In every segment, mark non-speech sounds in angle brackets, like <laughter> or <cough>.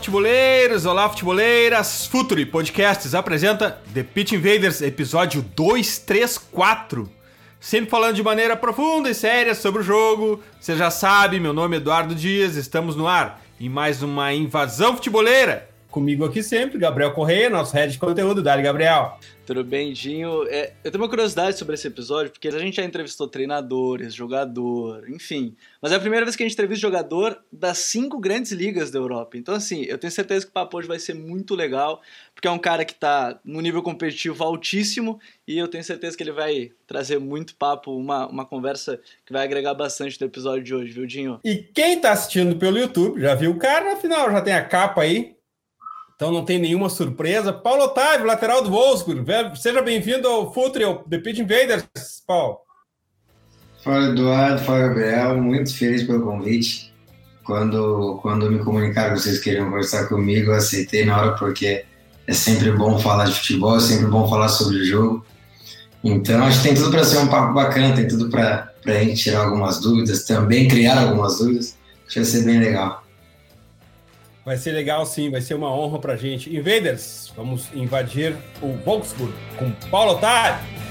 Futeboleiros! Olá, futeboleiras! Futuri Podcasts apresenta The Pitch Invaders, episódio 234. Sempre falando de maneira profunda e séria sobre o jogo. Você já sabe, meu nome é Eduardo Dias, estamos no ar em mais uma invasão futeboleira. Comigo aqui sempre, Gabriel Correia, nosso head de conteúdo. Dali, Gabriel. Tudo bem, Dinho? É, eu tenho uma curiosidade sobre esse episódio, porque a gente já entrevistou treinadores, jogador, enfim. Mas é a primeira vez que a gente entrevista jogador das cinco grandes ligas da Europa. Então, assim, eu tenho certeza que o papo hoje vai ser muito legal, porque é um cara que está no nível competitivo altíssimo e eu tenho certeza que ele vai trazer muito papo, uma, uma conversa que vai agregar bastante no episódio de hoje, viu, Dinho? E quem está assistindo pelo YouTube já viu o cara, afinal já tem a capa aí, então não tem nenhuma surpresa. Paulo Otávio, lateral do Wolfsburg. Seja bem-vindo ao Futre, The Pitch Invaders, Paulo. Fala Eduardo, fala Gabriel, muito feliz pelo convite. Quando, quando me comunicaram que vocês queriam conversar comigo, eu aceitei na hora porque é sempre bom falar de futebol, é sempre bom falar sobre o jogo. Então acho que tem tudo para ser um papo bacana, tem tudo para a gente tirar algumas dúvidas, também criar algumas dúvidas. Acho que vai ser bem legal. Vai ser legal sim, vai ser uma honra pra gente. Invaders, vamos invadir o Wolfsburg com Paulo Otávio.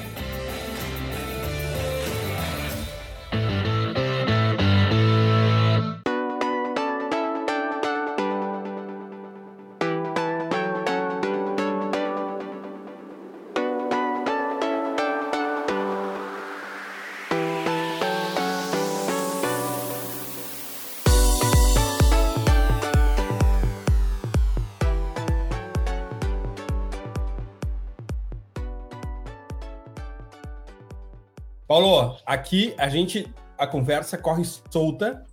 Paulo, aqui a gente a conversa corre solta,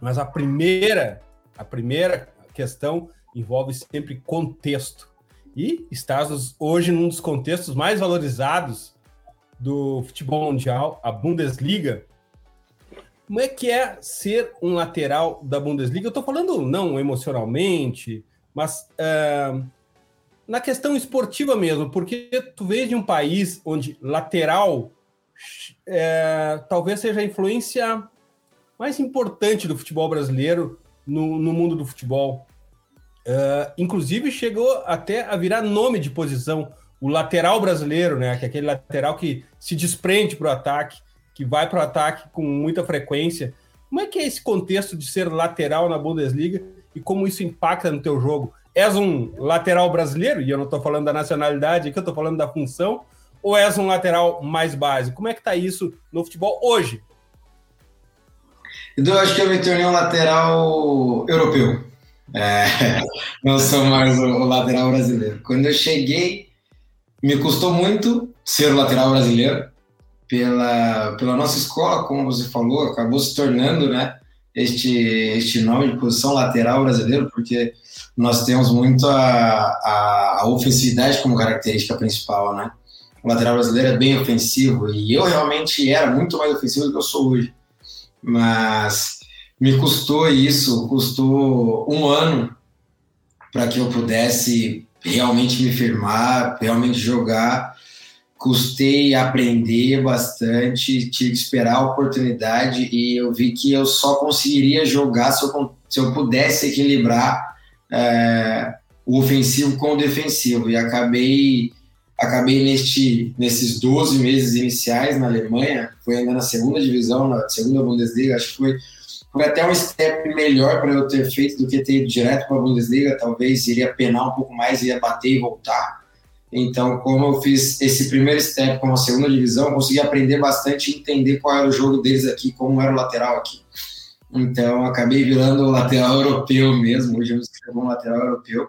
mas a primeira a primeira questão envolve sempre contexto. E estás hoje num dos contextos mais valorizados do futebol mundial, a Bundesliga. Como é que é ser um lateral da Bundesliga? Eu estou falando não emocionalmente, mas uh, na questão esportiva mesmo, porque tu vês de um país onde lateral é, talvez seja a influência mais importante do futebol brasileiro no, no mundo do futebol. Uh, inclusive chegou até a virar nome de posição, o lateral brasileiro, né? Que é aquele lateral que se desprende para o ataque, que vai para o ataque com muita frequência. Como é que é esse contexto de ser lateral na Bundesliga e como isso impacta no teu jogo? És um lateral brasileiro, e eu não estou falando da nacionalidade aqui, eu estou falando da função, ou és um lateral mais básico? Como é que está isso no futebol hoje? Eu acho que eu me tornei um lateral europeu. É, <laughs> não sou mais o, lateral brasileiro. Quando eu cheguei, me custou muito ser o lateral brasileiro. Pela, pela nossa escola, como você falou, acabou se tornando né, este, este nome de posição lateral brasileiro, porque nós temos muito a, a, a ofensividade como característica principal, né? O lateral brasileiro é bem ofensivo e eu realmente era muito mais ofensivo do que eu sou hoje. Mas me custou isso, custou um ano para que eu pudesse realmente me firmar, realmente jogar. Custei aprender bastante, tive que esperar a oportunidade e eu vi que eu só conseguiria jogar se eu, se eu pudesse equilibrar é, o ofensivo com o defensivo. E acabei acabei neste, nesses 12 meses iniciais na Alemanha, foi ainda na segunda divisão, na segunda Bundesliga, acho que foi, foi até um step melhor para eu ter feito do que ter ido direto para a Bundesliga, talvez iria penar um pouco mais, ia bater e voltar. Então, como eu fiz esse primeiro step com a segunda divisão, consegui aprender bastante e entender qual era o jogo deles aqui, como era o lateral aqui. Então, acabei virando o lateral <laughs> europeu mesmo, hoje eu me escrevo um lateral europeu.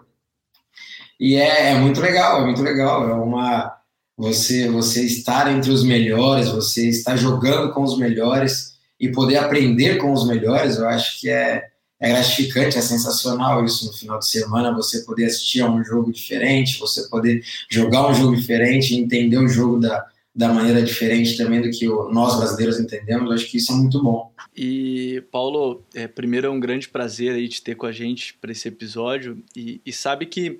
E é, é, muito legal, é muito legal. É uma, você, você estar entre os melhores, você estar jogando com os melhores e poder aprender com os melhores, eu acho que é, é gratificante, é sensacional isso no final de semana, você poder assistir a um jogo diferente, você poder jogar um jogo diferente, entender o jogo da, da maneira diferente também do que nós brasileiros entendemos, acho que isso é muito bom. E, Paulo, é, primeiro é um grande prazer aí te ter com a gente para esse episódio e, e sabe que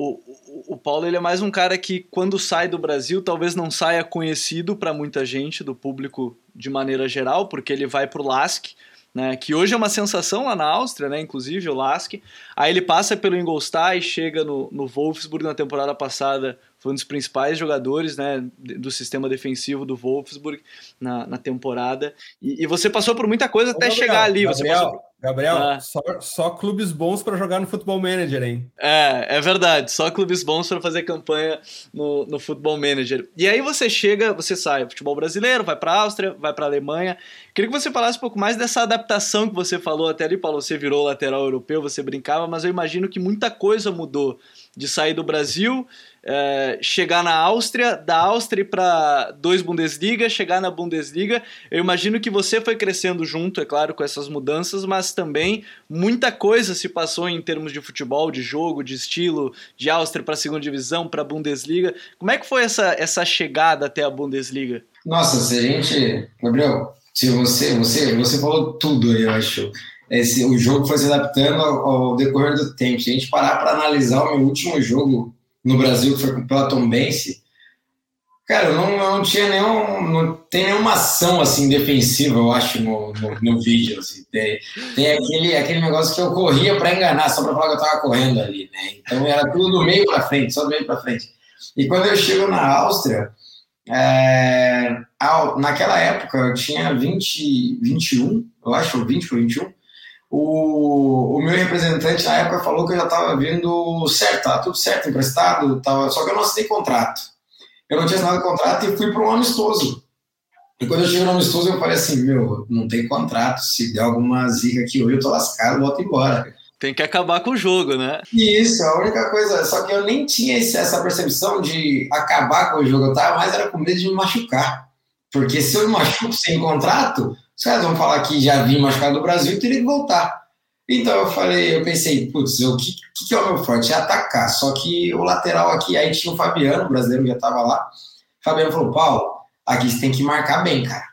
o, o, o, Paulo ele é mais um cara que, quando sai do Brasil, talvez não saia conhecido para muita gente, do público de maneira geral, porque ele vai para o LASK, né, que hoje é uma sensação lá na Áustria, né, inclusive o LASK. Aí ele passa pelo Ingolstadt e chega no, no Wolfsburg na temporada passada, foi um dos principais jogadores né, do sistema defensivo do Wolfsburg na, na temporada. E, e você passou por muita coisa Ô, até Gabriel, chegar ali. Gabriel, você passou... Gabriel ah. só, só clubes bons para jogar no Futebol Manager, hein? É, é verdade. Só clubes bons para fazer campanha no, no Futebol Manager. E aí você chega, você sai futebol brasileiro, vai para Áustria, vai para Alemanha. Queria que você falasse um pouco mais dessa adaptação que você falou até ali, Paulo. Você virou lateral europeu, você brincava, mas eu imagino que muita coisa mudou de sair do Brasil é, chegar na Áustria, da Áustria para dois Bundesliga, chegar na Bundesliga. Eu imagino que você foi crescendo junto, é claro, com essas mudanças, mas também muita coisa se passou em termos de futebol, de jogo, de estilo, de Áustria para a segunda divisão, para a Bundesliga. Como é que foi essa, essa chegada até a Bundesliga? Nossa, se a gente, Gabriel, se você, você, você falou tudo eu acho. Esse, o jogo foi se adaptando ao, ao decorrer do tempo. Se a gente parar para analisar o meu último jogo no Brasil, que foi com o Platombense, cara, eu não, não tinha nenhum, não tem nenhuma ação assim defensiva, eu acho, no, no, no vídeo. Assim. Tem, tem, aquele, aquele negócio que eu corria para enganar, só para falar que eu estava correndo ali, né? Então era tudo do meio para frente, só do meio para frente. E quando eu chego na Áustria, é, naquela época eu tinha 20, 21, eu acho, 20 ou 21, o, o meu representante na época falou que eu já estava vindo certo, tá tudo certo, emprestado, tava, só que eu não assinei contrato. Eu não tinha assinado contrato e fui para um amistoso. E quando eu cheguei no amistoso, eu falei assim: meu, não tem contrato, se der alguma zica aqui hoje, eu tô lascado, volto embora. Tem que acabar com o jogo, né? Isso, a única coisa. Só que eu nem tinha essa percepção de acabar com o jogo, eu tava mais era com medo de me machucar. Porque se eu me machuco sem contrato, os caras vão falar que já vim machucado do Brasil teria que voltar. Então eu falei, eu pensei, putz, o que, que, que, é o meu forte? É atacar. Só que o lateral aqui, aí tinha o Fabiano, o brasileiro já estava lá. O Fabiano falou, Paulo, aqui você tem que marcar bem, cara.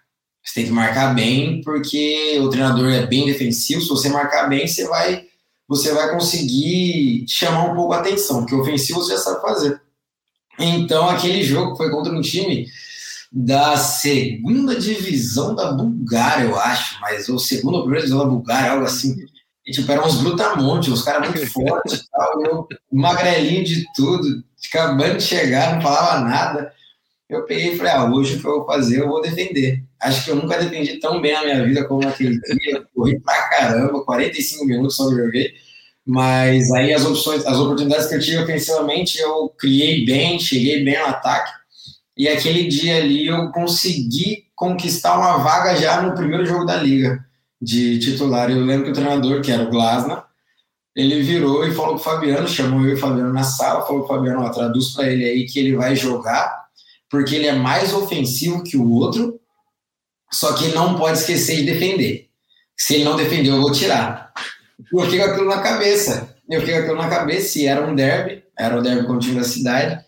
Você tem que marcar bem, porque o treinador é bem defensivo. Se você marcar bem, você vai, você vai conseguir chamar um pouco a atenção, porque ofensivo você já sabe fazer. Então, aquele jogo foi contra um time da segunda divisão da Bulgária, eu acho, mas ou segunda ou primeira divisão da Bulgária, algo assim. E, tipo, eram uns brutamontes, uns caras muito <laughs> fortes e tal. Eu, magrelinho de tudo, acabando de chegar, não falava nada. Eu peguei e falei, ah, hoje o que eu vou fazer, eu vou defender. Acho que eu nunca defendi tão bem na minha vida como naquele dia. Corri pra caramba, 45 minutos só joguei. Mas aí as opções, as oportunidades que eu tive ofensivamente, eu criei bem, cheguei bem no ataque. E aquele dia ali eu consegui conquistar uma vaga já no primeiro jogo da liga de titular. Eu lembro que o treinador, que era o Glasna, ele virou e falou para o Fabiano, chamou eu e o Fabiano na sala, falou para o Fabiano, ó, traduz para ele aí que ele vai jogar, porque ele é mais ofensivo que o outro, só que não pode esquecer de defender. Se ele não defender, eu vou tirar. Eu fiquei com aquilo na cabeça. Eu fiquei com aquilo na cabeça e era um derby, era o derby com o time da cidade.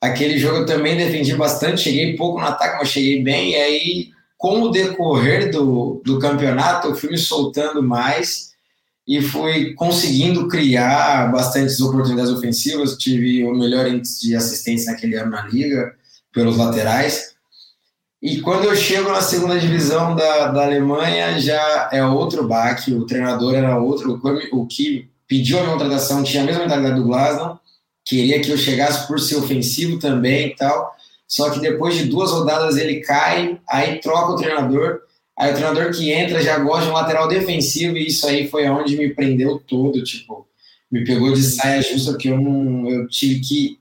Aquele jogo eu também defendi bastante, cheguei pouco no ataque, mas cheguei bem. E aí, com o decorrer do, do campeonato, eu fui me soltando mais e fui conseguindo criar bastantes oportunidades ofensivas. Tive o melhor índice de assistência naquele ano na liga, pelos laterais. E quando eu chego na segunda divisão da, da Alemanha, já é outro baque, o treinador era outro, o que pediu a minha contratação tinha a mesma mentalidade do Glasgow, queria que eu chegasse por ser ofensivo também e tal. Só que depois de duas rodadas ele cai, aí troca o treinador. Aí o treinador que entra já gosta de um lateral defensivo, e isso aí foi aonde me prendeu todo, tipo, me pegou de saia justa, que eu não. Eu tive que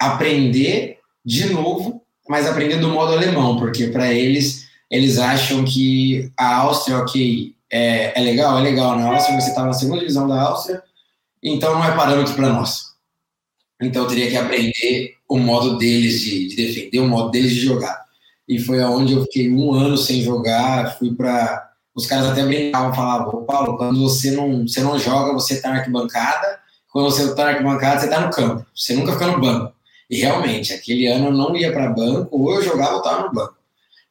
aprender de novo, mas aprender do modo alemão, porque para eles, eles acham que a Áustria, ok, é, é legal, é legal. Na Áustria você está na segunda divisão da Áustria, então não é parâmetro para nós. Então eu teria que aprender o modo deles de, de, defender, o modo deles de jogar. E foi aonde eu fiquei um ano sem jogar, fui para os caras até brincavam, falavam, Paulo, quando você não, você não joga, você está na arquibancada, quando você está na arquibancada, você está no campo, você nunca fica no banco. E realmente, aquele ano eu não ia para banco, ou eu jogava ou estava no banco.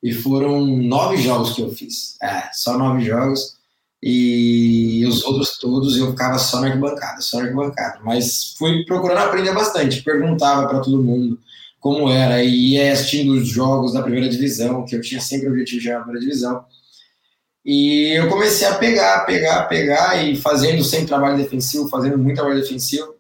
E foram nove jogos que eu fiz. É, só nove jogos. E os outros todos eu ficava só na arquibancada, só na arquibancada. Mas fui procurando aprender bastante, perguntava para todo mundo como era, e ia assistindo os jogos da primeira divisão, que eu tinha sempre o objetivo de jogar na primeira divisão. E eu comecei a pegar, pegar, pegar, e fazendo sempre trabalho defensivo, fazendo muito trabalho defensivo.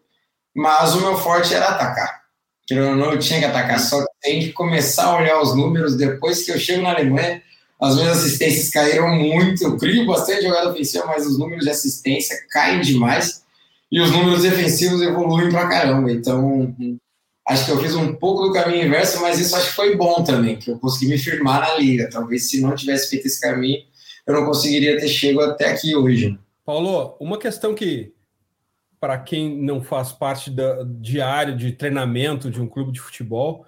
Mas o meu forte era atacar. Eu não tinha que atacar, só tem que começar a olhar os números depois que eu chego na Alemanha as minhas assistências caíram muito. Eu crio bastante jogada ofensiva, mas os números de assistência caem demais e os números defensivos evoluem pra caramba. Então, acho que eu fiz um pouco do caminho inverso, mas isso acho que foi bom também, que eu consegui me firmar na liga. Talvez se não tivesse feito esse caminho, eu não conseguiria ter chegado até aqui hoje. Paulo, uma questão que, para quem não faz parte da diário de treinamento de um clube de futebol,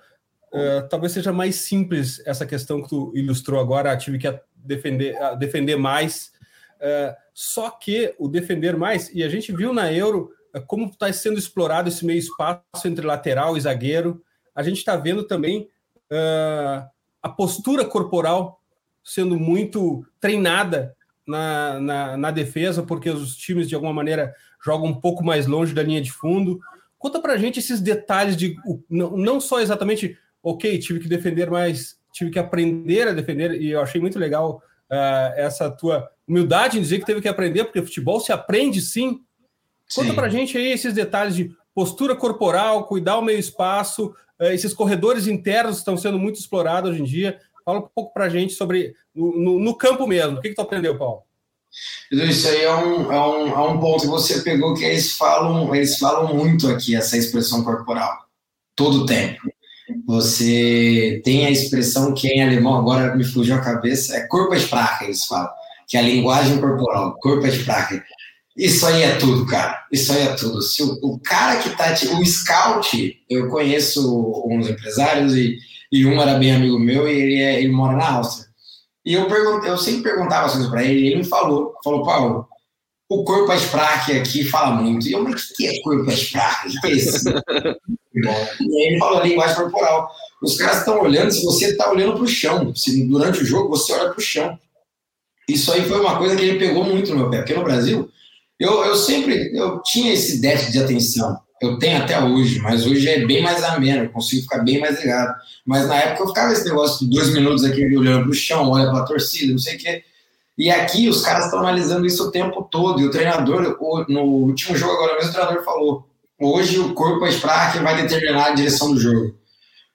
Uh, talvez seja mais simples essa questão que tu ilustrou agora, tive que defender, defender mais. Uh, só que o defender mais, e a gente viu na Euro uh, como está sendo explorado esse meio espaço entre lateral e zagueiro. A gente está vendo também a postura corporal sendo muito treinada na, na, na, defesa, porque os times, de alguma maneira, jogam um pouco mais longe da linha de fundo. Conta para a gente esses detalhes de não, não só exatamente ok, tive que defender mais, tive que aprender a defender, e eu achei muito legal uh, essa tua humildade em dizer que teve que aprender, porque futebol se aprende sim. Conta sim. pra gente aí esses detalhes de postura corporal, cuidar o meio espaço, uh, esses corredores internos estão sendo muito explorados hoje em dia. Fala um pouco pra gente sobre no, no campo mesmo. O que, que tu aprendeu, Paulo? Isso aí é um, é, um, é um ponto que você pegou que eles falam, eles falam muito aqui, essa expressão corporal, todo o tempo. Você tem a expressão que em alemão agora me fugiu a cabeça, é Körpersprache, eles falam, que é a linguagem corporal, Körpersprache. Isso aí é tudo, cara. Isso aí é tudo. Se o, o cara que tá. O scout, eu conheço uns empresários e, e um era bem amigo meu e ele, é, ele mora na Áustria. E eu, perguntei, eu sempre perguntava as coisas para ele e ele me falou: falou, Paulo, o corpo Sprache aqui fala muito. E eu, mas o que é corpo Sprache? O que é isso? <laughs> E aí ele falou a linguagem corporal. Os caras estão olhando se você está olhando para o chão. Se durante o jogo você olha para o chão. Isso aí foi uma coisa que ele pegou muito no meu pé. Porque no Brasil, eu, eu sempre eu tinha esse déficit de atenção. Eu tenho até hoje, mas hoje é bem mais ameno, eu consigo ficar bem mais ligado. Mas na época eu ficava esse negócio de dois minutos aqui olhando para o chão, olha para a torcida, não sei o quê. E aqui os caras estão analisando isso o tempo todo. E o treinador, no último jogo agora mesmo, o treinador falou: Hoje o corpo é que vai determinar a direção do jogo.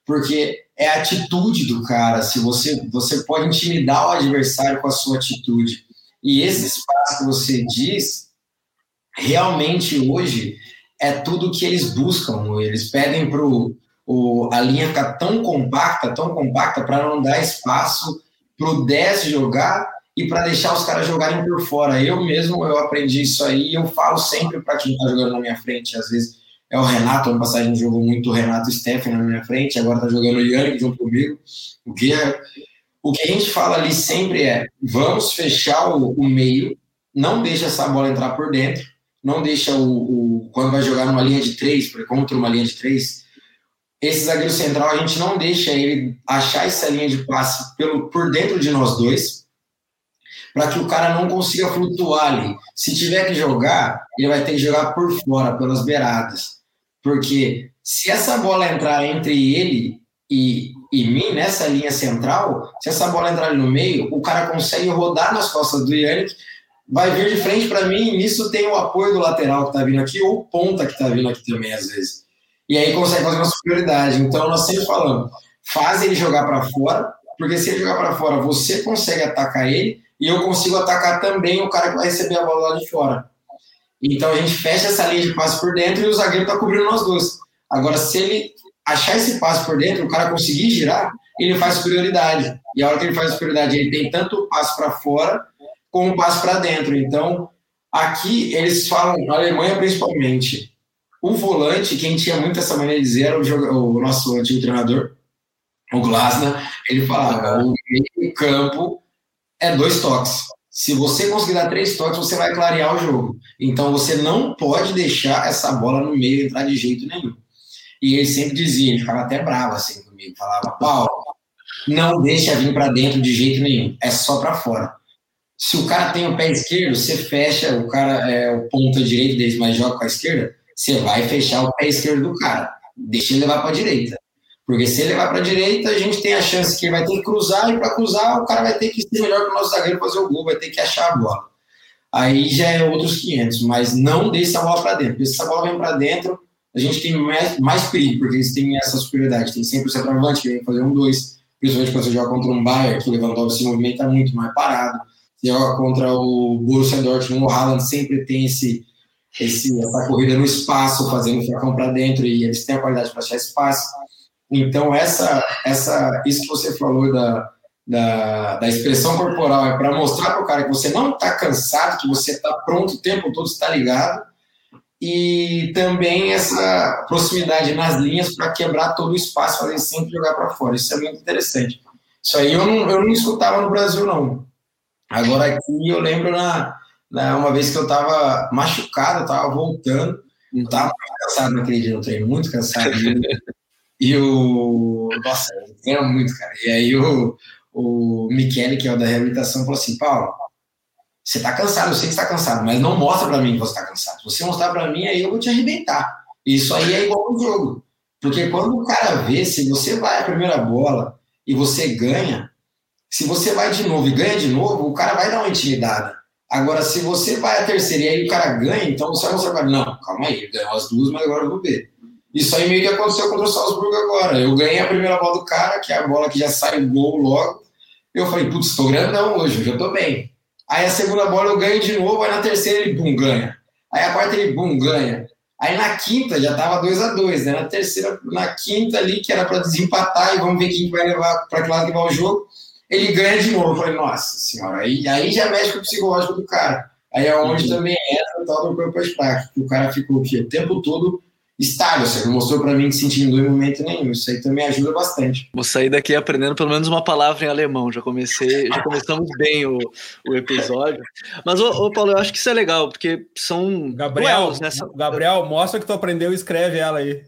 Porque é a atitude do cara. Se você, você pode intimidar o adversário com a sua atitude. E esse espaço que você diz, realmente hoje é tudo que eles buscam. Eles pedem para a linha ficar tão compacta, tão compacta, para não dar espaço para o 10 jogar e para deixar os caras jogarem por fora. Eu mesmo eu aprendi isso aí e eu falo sempre para quem está jogando na minha frente. Às vezes é o Renato, ano passado jogou muito o Renato Steffen na minha frente, agora está jogando o Yannick junto comigo. O que, é, o que a gente fala ali sempre é: vamos fechar o, o meio, não deixa essa bola entrar por dentro, não deixa o, o quando vai jogar numa linha de três, contra uma linha de três, esse zagueiro central a gente não deixa ele achar essa linha de passe pelo, por dentro de nós dois, para que o cara não consiga flutuar ali. Se tiver que jogar, ele vai ter que jogar por fora, pelas beiradas. Porque se essa bola entrar entre ele e, e mim, nessa linha central, se essa bola entrar ali no meio, o cara consegue rodar nas costas do Yannick, vai vir de frente para mim, e nisso tem o apoio do lateral que está vindo aqui, ou ponta que está vindo aqui também, às vezes. E aí consegue fazer uma superioridade. Então, nós sempre falamos, faz ele jogar para fora, porque se ele jogar para fora, você consegue atacar ele, e eu consigo atacar também o cara que vai receber a bola lá de fora. Então a gente fecha essa linha de passe por dentro e o zagueiro está cobrindo nós dois. Agora, se ele achar esse passe por dentro, o cara conseguir girar, ele faz superioridade. E a hora que ele faz superioridade, ele tem tanto o passe para fora como o passe para dentro. Então, aqui eles falam, na Alemanha principalmente, o volante, quem tinha muito essa maneira de dizer, era o, o nosso antigo treinador, o Glasner, ele falava: o meio campo é dois toques. Se você conseguir dar três toques, você vai clarear o jogo. Então você não pode deixar essa bola no meio entrar de jeito nenhum. E ele sempre dizia, ele ficava até bravo assim comigo, falava: Paulo, não deixa vir para dentro de jeito nenhum, é só para fora. Se o cara tem o pé esquerdo, você fecha, o cara é o ponta direito deles, mas joga com a esquerda, você vai fechar o pé esquerdo do cara. Deixa ele levar para a direita. Porque se ele levar para a direita, a gente tem a chance que ele vai ter que cruzar, e para cruzar, o cara vai ter que ser melhor que o nosso zagueiro fazer o gol, vai ter que achar a bola. Aí já é outros 500, mas não deixe a bola para dentro. Porque se essa bola vem para dentro, a gente tem mais, mais perigo, porque eles têm essa superioridade. Tem sempre o centroavante que vem fazer um dois, principalmente quando você joga contra um Bayern, que o Lewandowski se movimenta muito, mais parado. Você joga contra o Borussia Dortmund, o Haaland sempre tem esse, esse, essa corrida no espaço, fazendo o facão para dentro, e eles têm a qualidade para achar espaço. Então, essa, essa, isso que você falou da, da, da expressão corporal é para mostrar para o cara que você não está cansado, que você está pronto o tempo todo, está ligado, e também essa proximidade nas linhas para quebrar todo o espaço, fazer sempre jogar para fora. Isso é muito interessante. Isso aí eu não, eu não escutava no Brasil, não. Agora aqui eu lembro na, na uma vez que eu estava machucado, eu estava voltando, eu estava cansado naquele dia no treino, muito cansado. <laughs> E o. Nossa, eu muito, cara. E aí o, o Michele, que é o da reabilitação, falou assim: Paulo, você tá cansado, eu sei que você tá cansado, mas não mostra para mim que você tá cansado. Se você mostrar para mim, aí eu vou te arrebentar. Isso aí é igual no jogo. Porque quando o cara vê, se você vai a primeira bola e você ganha, se você vai de novo e ganha de novo, o cara vai dar uma intimidada. Agora, se você vai a terceira e aí o cara ganha, então você vai mostrar para não, calma aí, ganhou as duas, mas agora eu vou ver. Isso aí meio que aconteceu contra o Salzburgo agora. Eu ganhei a primeira bola do cara, que é a bola que já sai o gol logo. Eu falei, putz, estou grandão hoje, hoje eu tô bem. Aí a segunda bola eu ganho de novo, aí na terceira ele, bum, ganha. Aí a quarta ele, bum, ganha. Aí na quinta já tava 2 a 2 né? Na terceira, na quinta ali, que era para desempatar e vamos ver quem vai levar para que lado que vai o jogo, ele ganha de novo. Eu falei, nossa senhora, aí, aí já mexe com o psicológico do cara. Aí é onde uhum. também entra o tal do purpose pack, que o cara ficou o, o tempo todo estável, você não mostrou para mim que sentia dor em momento nenhum. Isso aí também ajuda bastante. Vou sair daqui aprendendo pelo menos uma palavra em alemão. Já comecei, já começamos <laughs> bem o, o episódio. Mas, ô, ô, Paulo, eu acho que isso é legal, porque são. Gabriel, duelos, né? Gabriel, mostra que tu aprendeu e escreve ela aí.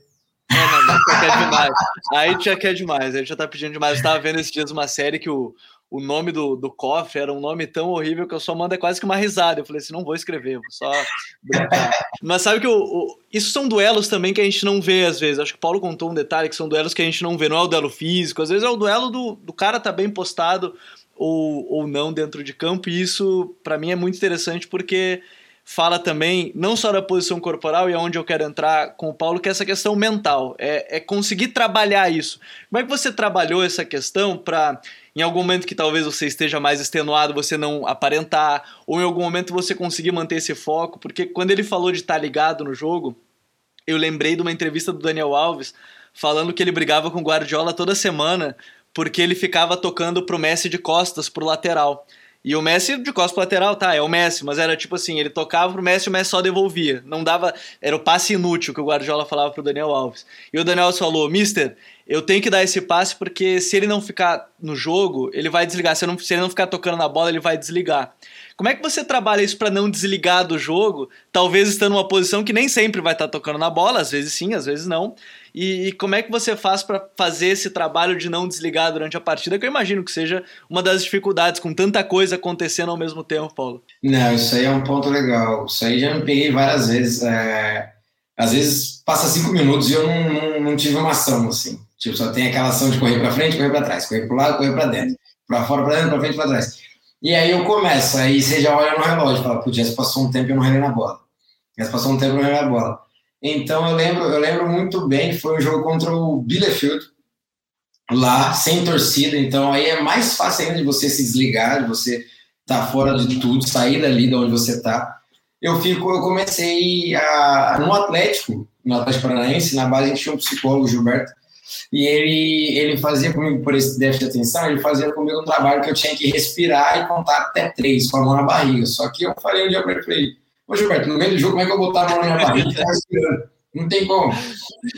Não, não, não, quer demais. Aí já quer demais, aí já tá pedindo demais. Eu estava vendo esses dias uma série que o, o nome do, do cofre era um nome tão horrível que eu só mando é quase que uma risada. Eu falei assim, não vou escrever, vou só brincar. <laughs> Mas sabe que o, o, isso são duelos também que a gente não vê às vezes. Acho que o Paulo contou um detalhe que são duelos que a gente não vê, não é o duelo físico, às vezes é o duelo do, do cara tá bem postado ou, ou não dentro de campo, e isso para mim é muito interessante porque fala também não só da posição corporal e é onde eu quero entrar com o Paulo, que é essa questão mental, é, é conseguir trabalhar isso. Como é que você trabalhou essa questão para em algum momento que talvez você esteja mais extenuado, você não aparentar, ou em algum momento você conseguir manter esse foco, porque quando ele falou de estar tá ligado no jogo, eu lembrei de uma entrevista do Daniel Alves falando que ele brigava com o Guardiola toda semana porque ele ficava tocando pro Messi de costas pro lateral. E o Messi de costas pro lateral, tá, é o Messi, mas era tipo assim, ele tocava pro Messi e o Messi só devolvia. Não dava, era o passe inútil que o Guardiola falava pro Daniel Alves. E o Daniel Alves falou: "Mister, eu tenho que dar esse passe porque se ele não ficar no jogo, ele vai desligar. Se, não, se ele não ficar tocando na bola, ele vai desligar. Como é que você trabalha isso para não desligar do jogo? Talvez estando numa posição que nem sempre vai estar tá tocando na bola, às vezes sim, às vezes não. E, e como é que você faz para fazer esse trabalho de não desligar durante a partida? Que eu imagino que seja uma das dificuldades com tanta coisa acontecendo ao mesmo tempo, Paulo. Não, isso aí é um ponto legal. Isso aí já me peguei várias vezes. É... Às vezes passa cinco minutos e eu não, não, não tive uma ação assim. Tipo, só tem aquela ação de correr para frente, correr para trás, correr para o lado, correr para dentro, para fora, para dentro, para frente, para trás. E aí eu começo, aí você já olha no relógio, fala, putz, já passou um tempo e eu não relei na bola. Já passou um tempo e eu não relei na bola. Então eu lembro, eu lembro muito bem que foi um jogo contra o Bielefeld, lá, sem torcida, então aí é mais fácil ainda de você se desligar, de você estar tá fora de tudo, sair dali de onde você está. Eu fico, eu comecei a, no Atlético, no Atlético Paranaense, na base a gente tinha um psicólogo, Gilberto, e ele, ele fazia comigo, por esse déficit de atenção, ele fazia comigo um trabalho que eu tinha que respirar e contar até três com a mão na barriga. Só que eu falei um dia para ele, falei, ô Gilberto, no meio do jogo, como é que eu vou botar a mão na minha barriga? Não tem como.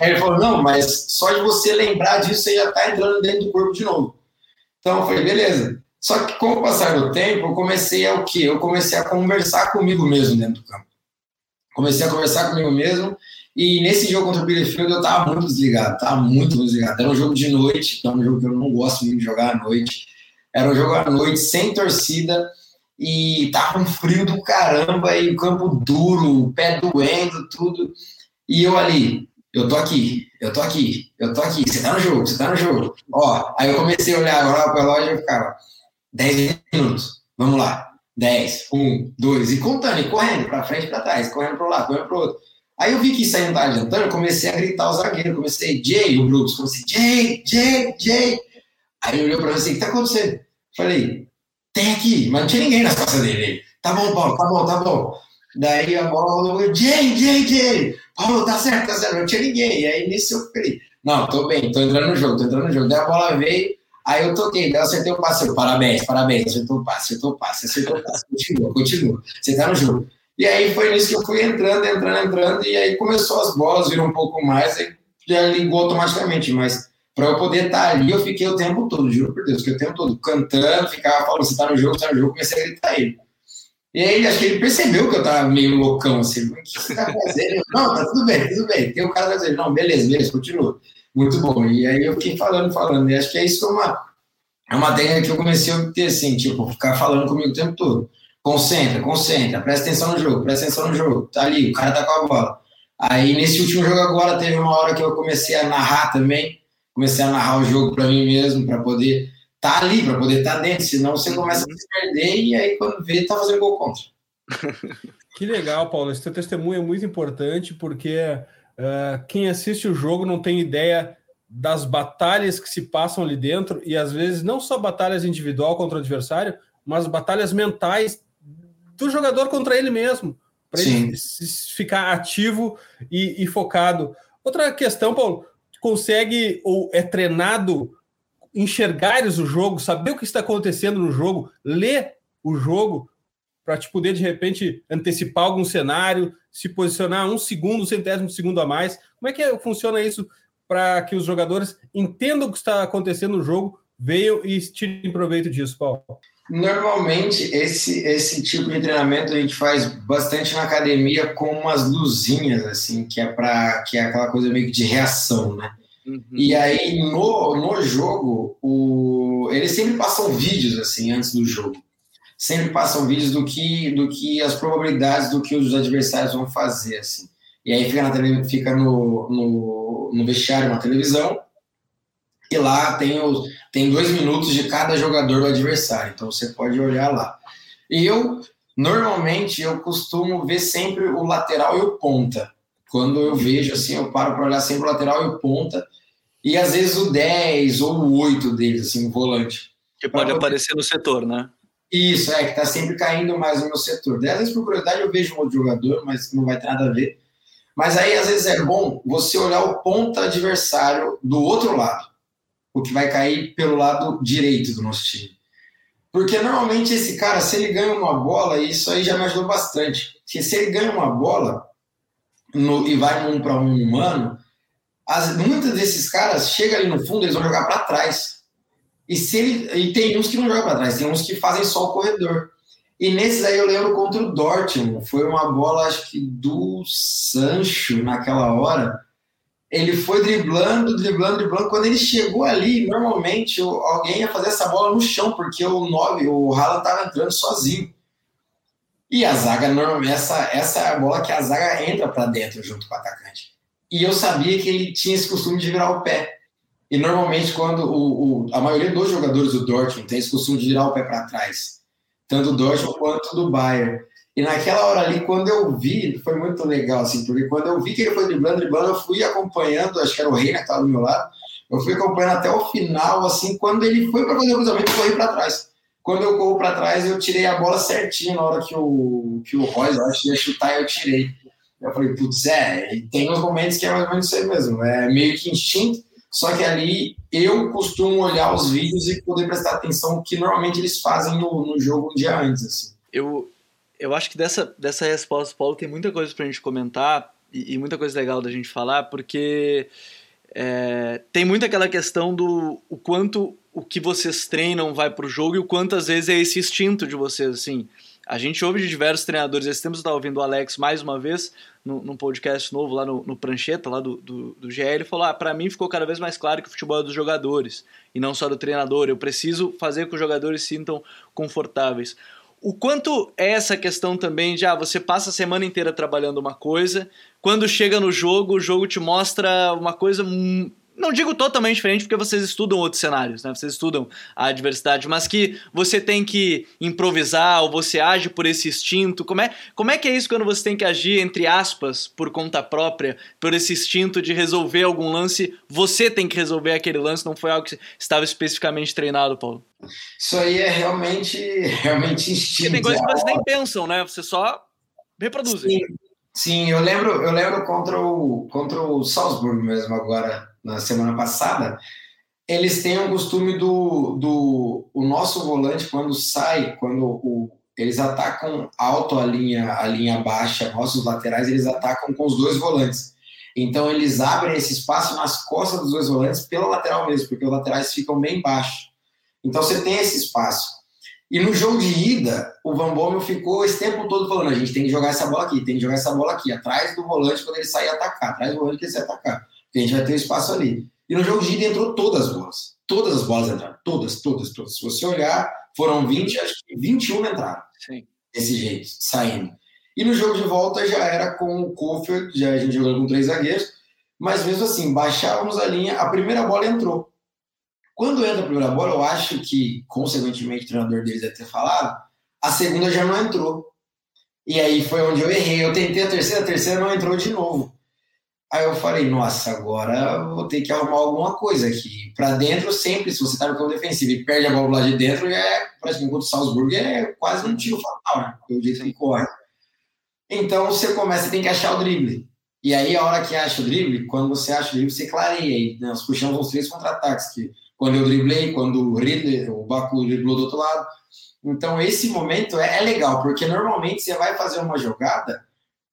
Aí ele falou, não, mas só de você lembrar disso, você já tá entrando dentro do corpo de novo. Então eu falei, beleza. Só que com o passar do tempo, eu comecei a o quê? Eu comecei a conversar comigo mesmo dentro do campo. Comecei a conversar comigo mesmo e nesse jogo contra o Bielefeld eu tava muito desligado, tava muito desligado. Era um jogo de noite, que é um jogo que eu não gosto muito de jogar à noite. Era um jogo à noite, sem torcida, e tava um frio do caramba, e o campo duro, o pé doendo, tudo. E eu ali, eu tô aqui, eu tô aqui, eu tô aqui, você tá no jogo, você tá no jogo. Ó, aí eu comecei a olhar agora pro relógio e ficava, 10 minutos, vamos lá. 10, 1, 2, e contando, e correndo para frente e para trás, correndo um lado, correndo para o outro. Aí eu vi que isso aí não estava adiantando, eu comecei a gritar o zagueiro, comecei, Jay, o Brooks, comecei, Jay, Jay, Jay. Aí ele olhou para mim assim, o que está acontecendo? Falei, tem aqui, mas não tinha ninguém nas costas dele. Ele, tá bom, Paulo, tá bom, tá bom. Daí a bola falou, Jay, Jay, Jay. Paulo, tá certo, tá certo, não tinha ninguém. E aí nisso eu falei, não, tô bem, tô entrando no jogo, tô entrando no jogo. Daí a bola veio, aí eu toquei, daí eu acertei o passe. Parabéns, parabéns, acertou o passe, acertou o passe, acertou o passe. Continua, continua. Você tá no jogo. E aí foi nisso que eu fui entrando, entrando, entrando, e aí começou as bolas, viram um pouco mais, aí já ligou automaticamente, mas para eu poder estar ali, eu fiquei o tempo todo, juro por Deus, que o tempo todo cantando, ficava falando, você tá no jogo, você tá no jogo, comecei a gritar ele. E aí, acho que ele percebeu que eu tava meio loucão, assim, o que você tá fazendo? não, tá tudo bem, tudo bem. Tem um cara dizendo, não, beleza, beleza, continua. Muito bom. E aí eu fiquei falando, falando, e acho que é isso uma, é uma técnica que eu comecei a ter, assim, tipo, ficar falando comigo o tempo todo. Concentra, concentra, presta atenção no jogo, presta atenção no jogo. Tá ali, o cara tá com a bola. Aí nesse último jogo agora teve uma hora que eu comecei a narrar também, comecei a narrar o jogo para mim mesmo, para poder estar tá ali, para poder estar tá dentro, senão você começa a se perder e aí quando vê tá fazendo gol contra. <laughs> Que legal, Paulo. Esse teu testemunho é muito importante porque uh, quem assiste o jogo não tem ideia das batalhas que se passam ali dentro e às vezes não só batalhas individual contra o adversário, mas batalhas mentais do jogador contra ele mesmo, para ele ficar ativo e, e, focado. Outra questão, Paulo, consegue ou é treinado enxergares o jogo, saber o que está acontecendo no jogo, ler o jogo para te poder de repente antecipar algum cenário, se posicionar um segundo, um centésimo segundo a mais. Como é que funciona isso para que os jogadores entendam o que está acontecendo no jogo, venham e tirem proveito disso, Paulo? Normalmente, esse, esse tipo de treinamento a gente faz bastante na academia com umas luzinhas, assim, que é para que é aquela coisa meio que de reação, né? Uhum. E aí, no, no jogo, o, eles sempre passam vídeos, assim, antes do jogo. Sempre passam vídeos do que, do que as probabilidades do que os adversários vão fazer, assim. E aí fica, na fica no, no, no vestiário, na televisão, e lá tem, os, tem dois minutos de cada jogador do adversário, então você pode olhar lá. E eu, normalmente, eu costumo ver sempre o lateral e o ponta. Quando eu vejo assim, eu paro para olhar sempre o lateral e o ponta, e às vezes o 10 ou o 8 deles, assim, o volante. Que pode aparecer no setor, né? Isso, é, que tá sempre caindo mais no meu setor. Às vezes, por curiosidade, eu vejo um outro jogador, mas não vai ter nada a ver. Mas aí, às vezes, é bom você olhar o ponta adversário do outro lado o que vai cair pelo lado direito do nosso time. Porque normalmente esse cara, se ele ganha uma bola, isso aí já me ajudou bastante. Porque se ele ganha uma bola no, e vai um para um humano, as, muitos desses caras chegam ali no fundo, eles vão jogar para trás. E, se ele, e tem uns que não jogam para trás, tem uns que fazem só o corredor. E nesses aí eu lembro contra o Dortmund, foi uma bola, acho que do Sancho naquela hora ele foi driblando, driblando, driblando. Quando ele chegou ali, normalmente alguém ia fazer essa bola no chão, porque o 9, o Haaland estava entrando sozinho. E a zaga, normalmente, essa, essa é a bola que a zaga entra para dentro junto com o atacante. E eu sabia que ele tinha esse costume de virar o pé. E normalmente, quando o, o a maioria dos jogadores do Dortmund tem esse costume de virar o pé para trás, tanto do Dortmund quanto do Bayern. E naquela hora ali, quando eu vi, foi muito legal, assim, porque quando eu vi que ele foi driblando, driblando, eu fui acompanhando, acho que era o Reina que estava do meu lado, eu fui acompanhando até o final, assim, quando ele foi para fazer o cruzamento, eu corri para trás. Quando eu corro para trás, eu tirei a bola certinho na hora que o, que o Royce, acho que ia chutar, eu tirei. Eu falei, putz, é, tem uns momentos que é mais ou menos isso mesmo, é meio que instinto, só que ali eu costumo olhar os vídeos e poder prestar atenção que normalmente eles fazem no, no jogo um dia antes, assim. Eu, eu acho que dessa, dessa resposta, Paulo, tem muita coisa para a gente comentar, e, e, muita coisa legal da gente falar, porque é, tem muito aquela questão do o quanto o que vocês treinam vai pro jogo e o quanto às vezes é esse instinto de vocês, assim. A gente ouve de diversos treinadores, esse tempo eu estava ouvindo o Alex mais uma vez, no, num podcast novo lá no, no Prancheta, lá do, do, do GL, ele falou: ah, para mim ficou cada vez mais claro que o futebol é dos jogadores e não só do treinador. Eu preciso fazer com que os jogadores se sintam confortáveis. O quanto é essa questão também de ah, você passa a semana inteira trabalhando uma coisa, quando chega no jogo, o jogo te mostra uma coisa não digo totalmente diferente porque vocês estudam outros cenários, né? Vocês estudam a adversidade, mas que você tem que improvisar ou você age por esse instinto. Como é, como é que é isso quando você tem que agir, entre aspas, por conta própria, por esse instinto de resolver algum lance? Você tem que resolver aquele lance, não foi algo que estava especificamente treinado, Paulo? Isso aí é realmente, <laughs> realmente instinto. Porque tem coisas que vocês nem pensam, né? Você só reproduz. Sim, sim eu lembro, eu lembro contra o, contra o Salzburg mesmo agora na semana passada, eles têm o costume do, do o nosso volante quando sai, quando o, eles atacam alto a linha, a linha baixa, nossos laterais, eles atacam com os dois volantes. Então eles abrem esse espaço nas costas dos dois volantes pela lateral mesmo, porque os laterais ficam bem baixos. Então você tem esse espaço. E no jogo de ida, o Van Bommel ficou esse tempo todo falando: a gente tem que jogar essa bola aqui, tem que jogar essa bola aqui, atrás do volante quando ele sair atacar, atrás do volante que ele sair atacar a gente vai ter espaço ali. E no jogo de ida entrou todas as bolas. Todas as bolas entraram. Todas, todas, todas. Se você olhar, foram 20, acho que 21 entraram. Sim. Desse jeito, saindo. E no jogo de volta já era com o Kofeld, já a gente jogando com três zagueiros, mas mesmo assim, baixávamos a linha, a primeira bola entrou. Quando entra a primeira bola, eu acho que, consequentemente, o treinador deles deve ter falado, a segunda já não entrou. E aí foi onde eu errei. Eu tentei a terceira, a terceira não entrou de novo. Aí eu falei, nossa, agora vou ter que arrumar alguma coisa aqui. Para dentro, sempre, se você está no campo defensivo e perde a bola lá de dentro, é, praticamente contra o Salzburg, é quase um tiro fatal, né? O jeito que corre. Então você começa, tem que achar o drible. E aí, a hora que acha o drible, quando você acha o drible, você clareia. E né, nós puxamos os três contra-ataques, que quando eu driblei, quando o Ridley, o Baku driblou do outro lado. Então, esse momento é, é legal, porque normalmente você vai fazer uma jogada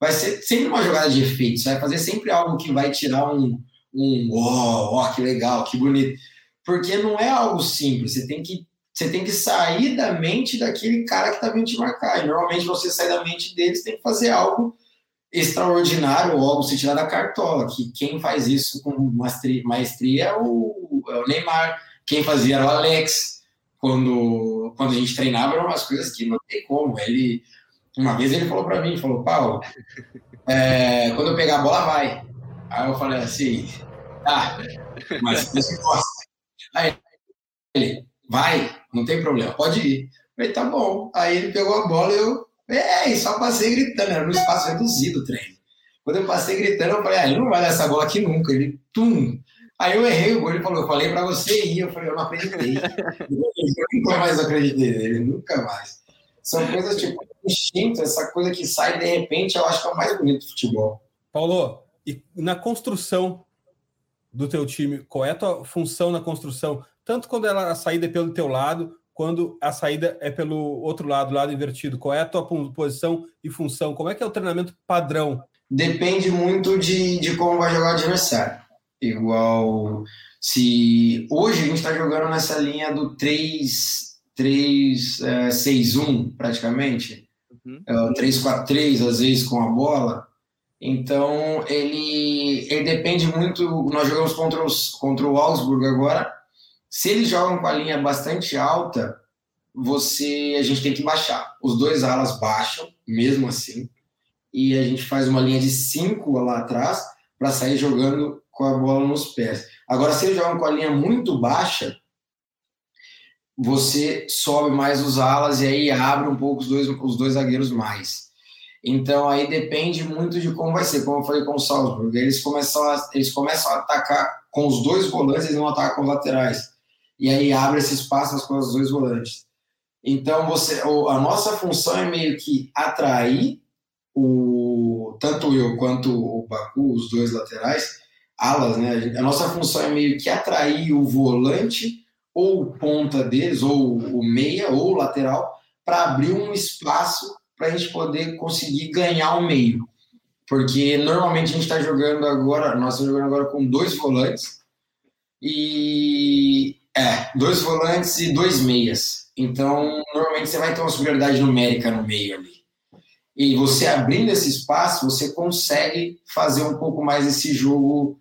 vai ser sempre uma jogada de efeito, você vai fazer sempre algo que vai tirar um, um oh, oh, que legal, que bonito. Porque não é algo simples, você tem que, você tem que sair da mente daquele cara que está vindo te marcar. E normalmente você sai da mente deles tem que fazer algo extraordinário ou algo se tirar da cartola. Que quem faz isso com maestria, maestria é, o, é o Neymar, quem fazia era o Alex. Quando, quando a gente treinava, eram umas coisas que não tem como. Ele, uma vez ele falou para mim, falou, Paulo, é, quando eu pegar a bola, vai. Aí eu falei assim, tá, mas você gosta. Aí ele, vai, não tem problema, pode ir. Eu falei, tá bom. Aí ele pegou a bola e eu, é, só passei gritando, era no espaço reduzido o treino. Quando eu passei gritando, eu falei, ah, ele não vai dar essa bola aqui nunca. Ele, tum. Aí eu errei o gol, ele falou, eu falei pra você ir. Eu falei, eu não acreditei. <laughs> eu nunca mais acreditei nele, nunca mais. São coisas tipo instinto, essa coisa que sai de repente, eu acho que é o mais bonito do futebol. Paulo, e na construção do teu time, qual é a tua função na construção? Tanto quando ela, a saída é pelo teu lado, quando a saída é pelo outro lado, lado invertido. Qual é a tua posição e função? Como é que é o treinamento padrão? Depende muito de, de como vai jogar o adversário. Igual se hoje a gente está jogando nessa linha do 3 3-6-1 é, praticamente, uhum. é, 3-4-3 às vezes com a bola. Então ele, ele depende muito. Nós jogamos contra, os, contra o Augsburg agora. Se eles jogam com a linha bastante alta, você a gente tem que baixar. Os dois alas baixam, mesmo assim, e a gente faz uma linha de 5 lá atrás para sair jogando com a bola nos pés. Agora, se eles jogam com a linha muito baixa, você sobe mais os alas e aí abre um pouco os dois, os dois zagueiros mais. Então aí depende muito de como vai ser, como eu falei com o Salzburg. Eles começam a, eles começam a atacar com os dois volantes, eles não atacam com os laterais. E aí abre esse espaço com os dois volantes. Então você, a nossa função é meio que atrair o tanto eu quanto o Baku, os dois laterais, alas, né? A nossa função é meio que atrair o volante ou ponta deles, ou o meia, ou o lateral, para abrir um espaço para a gente poder conseguir ganhar o meio. porque normalmente a gente está jogando agora, nós estamos jogando agora com dois volantes e é, dois volantes e dois meias. Então, normalmente você vai ter uma superioridade numérica no meio ali. E você abrindo esse espaço, você consegue fazer um pouco mais esse jogo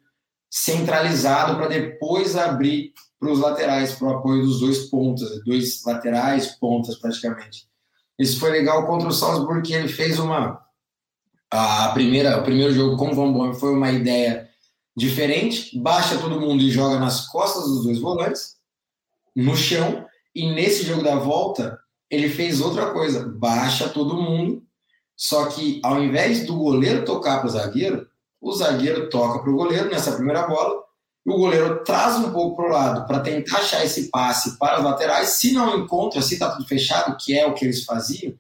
centralizado para depois abrir para os laterais, para o apoio dos dois pontas, dois laterais, pontas praticamente. Isso foi legal contra o Salzburg, que ele fez uma. A primeira, o primeiro jogo com o Van Bommel foi uma ideia diferente, baixa todo mundo e joga nas costas dos dois volantes, no chão, e nesse jogo da volta, ele fez outra coisa, baixa todo mundo, só que ao invés do goleiro tocar para o zagueiro, o zagueiro toca para o goleiro nessa primeira bola, e o goleiro traz um pouco para o lado para tentar achar esse passe para os laterais. Se não encontra, se está tudo fechado, que é o que eles faziam,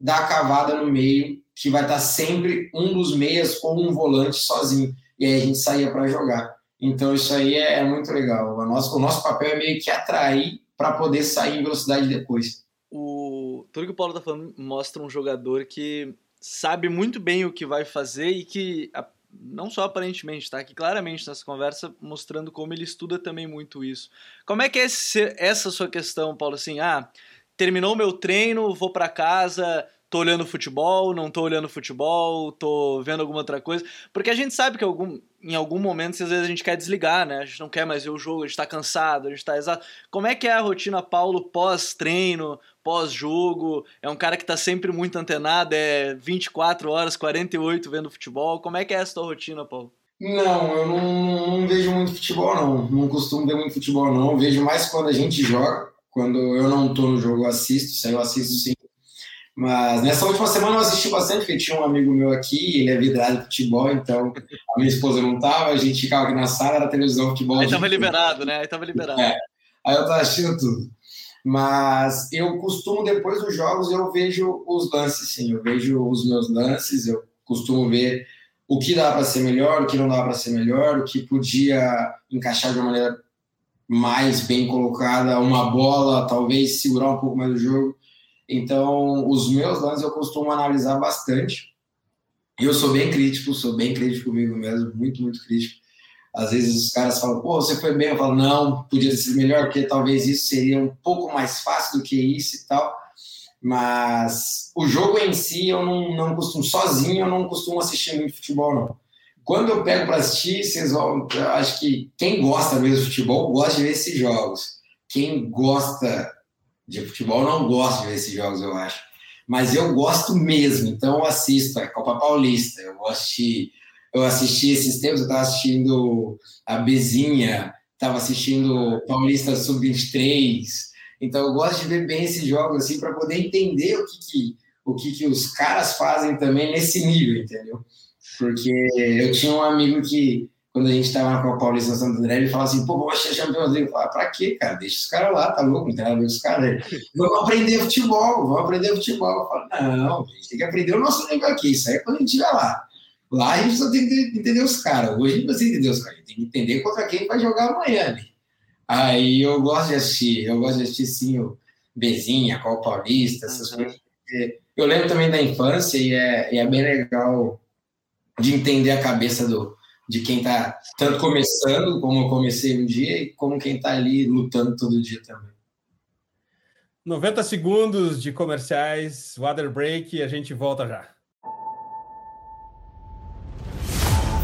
dá a cavada no meio, que vai estar tá sempre um dos meias ou um volante sozinho. E aí a gente saía para jogar. Então isso aí é, é, muito legal. O nosso, o nosso papel é meio que atrair para poder sair em velocidade depois. O, tudo que o Paulo está falando mostra um jogador que sabe muito bem o que vai fazer e que não só aparentemente, tá aqui claramente nessa conversa mostrando como ele estuda também muito isso. Como é que é esse, essa sua questão, Paulo? Assim, ah, terminou meu treino, vou para casa, tô olhando futebol, não tô olhando futebol, tô vendo alguma outra coisa. Porque a gente sabe que algum, em algum momento, às vezes a gente quer desligar, né? A gente não quer mais ver o jogo, a gente tá cansado, a gente tá exato. Como é que é a rotina, Paulo, pós-treino, pós-jogo? É um cara que tá sempre muito antenado, é 24 horas, 48 vendo futebol. Como é que é essa tua rotina, Paulo? Não, eu não, não vejo muito futebol, não. Não costumo ver muito futebol, não. Vejo mais quando a gente joga. Quando eu não tô no jogo, eu assisto. Isso aí eu assisto sim. Mas nessa última semana eu assisti bastante, porque tinha um amigo meu aqui, ele é vidrado de futebol, então a minha esposa não tava, a gente ficava aqui na sala, era televisão, futebol. Aí tava liberado, né? Aí tava liberado. É. Aí eu tava assistindo tudo. Mas eu costumo, depois dos jogos, eu vejo os lances, sim. Eu vejo os meus lances, eu costumo ver o que dá para ser melhor, o que não dá para ser melhor, o que podia encaixar de uma maneira mais bem colocada, uma bola, talvez segurar um pouco mais o jogo. Então, os meus lances eu costumo analisar bastante. Eu sou bem crítico, sou bem crítico comigo mesmo, muito, muito crítico. Às vezes os caras falam, pô, você foi bem. Eu falo, não, podia sido melhor, porque talvez isso seria um pouco mais fácil do que isso e tal. Mas o jogo em si, eu não, não costumo, sozinho, eu não costumo assistir muito futebol, não. Quando eu pego para assistir, vocês vão. Eu acho que quem gosta mesmo de futebol gosta de ver esses jogos. Quem gosta de futebol não gosta de ver esses jogos, eu acho. Mas eu gosto mesmo, então eu assisto. É Copa Paulista, eu gosto de eu assisti esses tempos, eu estava assistindo a Bezinha, estava assistindo Paulista Sub-23. Então eu gosto de ver bem esses jogos assim para poder entender o que, que o que, que os caras fazem também nesse nível, entendeu? Porque eu tinha um amigo que, quando a gente estava na Copa Paulista Santo André, ele falava assim, pô, vamos achar Champions. Eu falava, pra quê, cara? Deixa os caras lá, tá louco? Não tem nada a ver com os caras. <laughs> Vamos aprender futebol, vamos aprender futebol. Eu falo, não, a gente tem que aprender o nosso nível aqui, isso aí é quando a gente estiver lá. Lá a gente só tem que entender os caras. Hoje a gente precisa entender os caras. A gente tem que entender contra quem vai jogar amanhã ali. Aí eu gosto de assistir. Eu gosto de assistir, sim, o Bezinha, Copa Paulista, essas uhum. coisas. Eu lembro também da infância e é, e é bem legal de entender a cabeça do, de quem está tanto começando, como eu comecei um dia, e como quem está ali lutando todo dia também. 90 segundos de comerciais, water break e a gente volta já.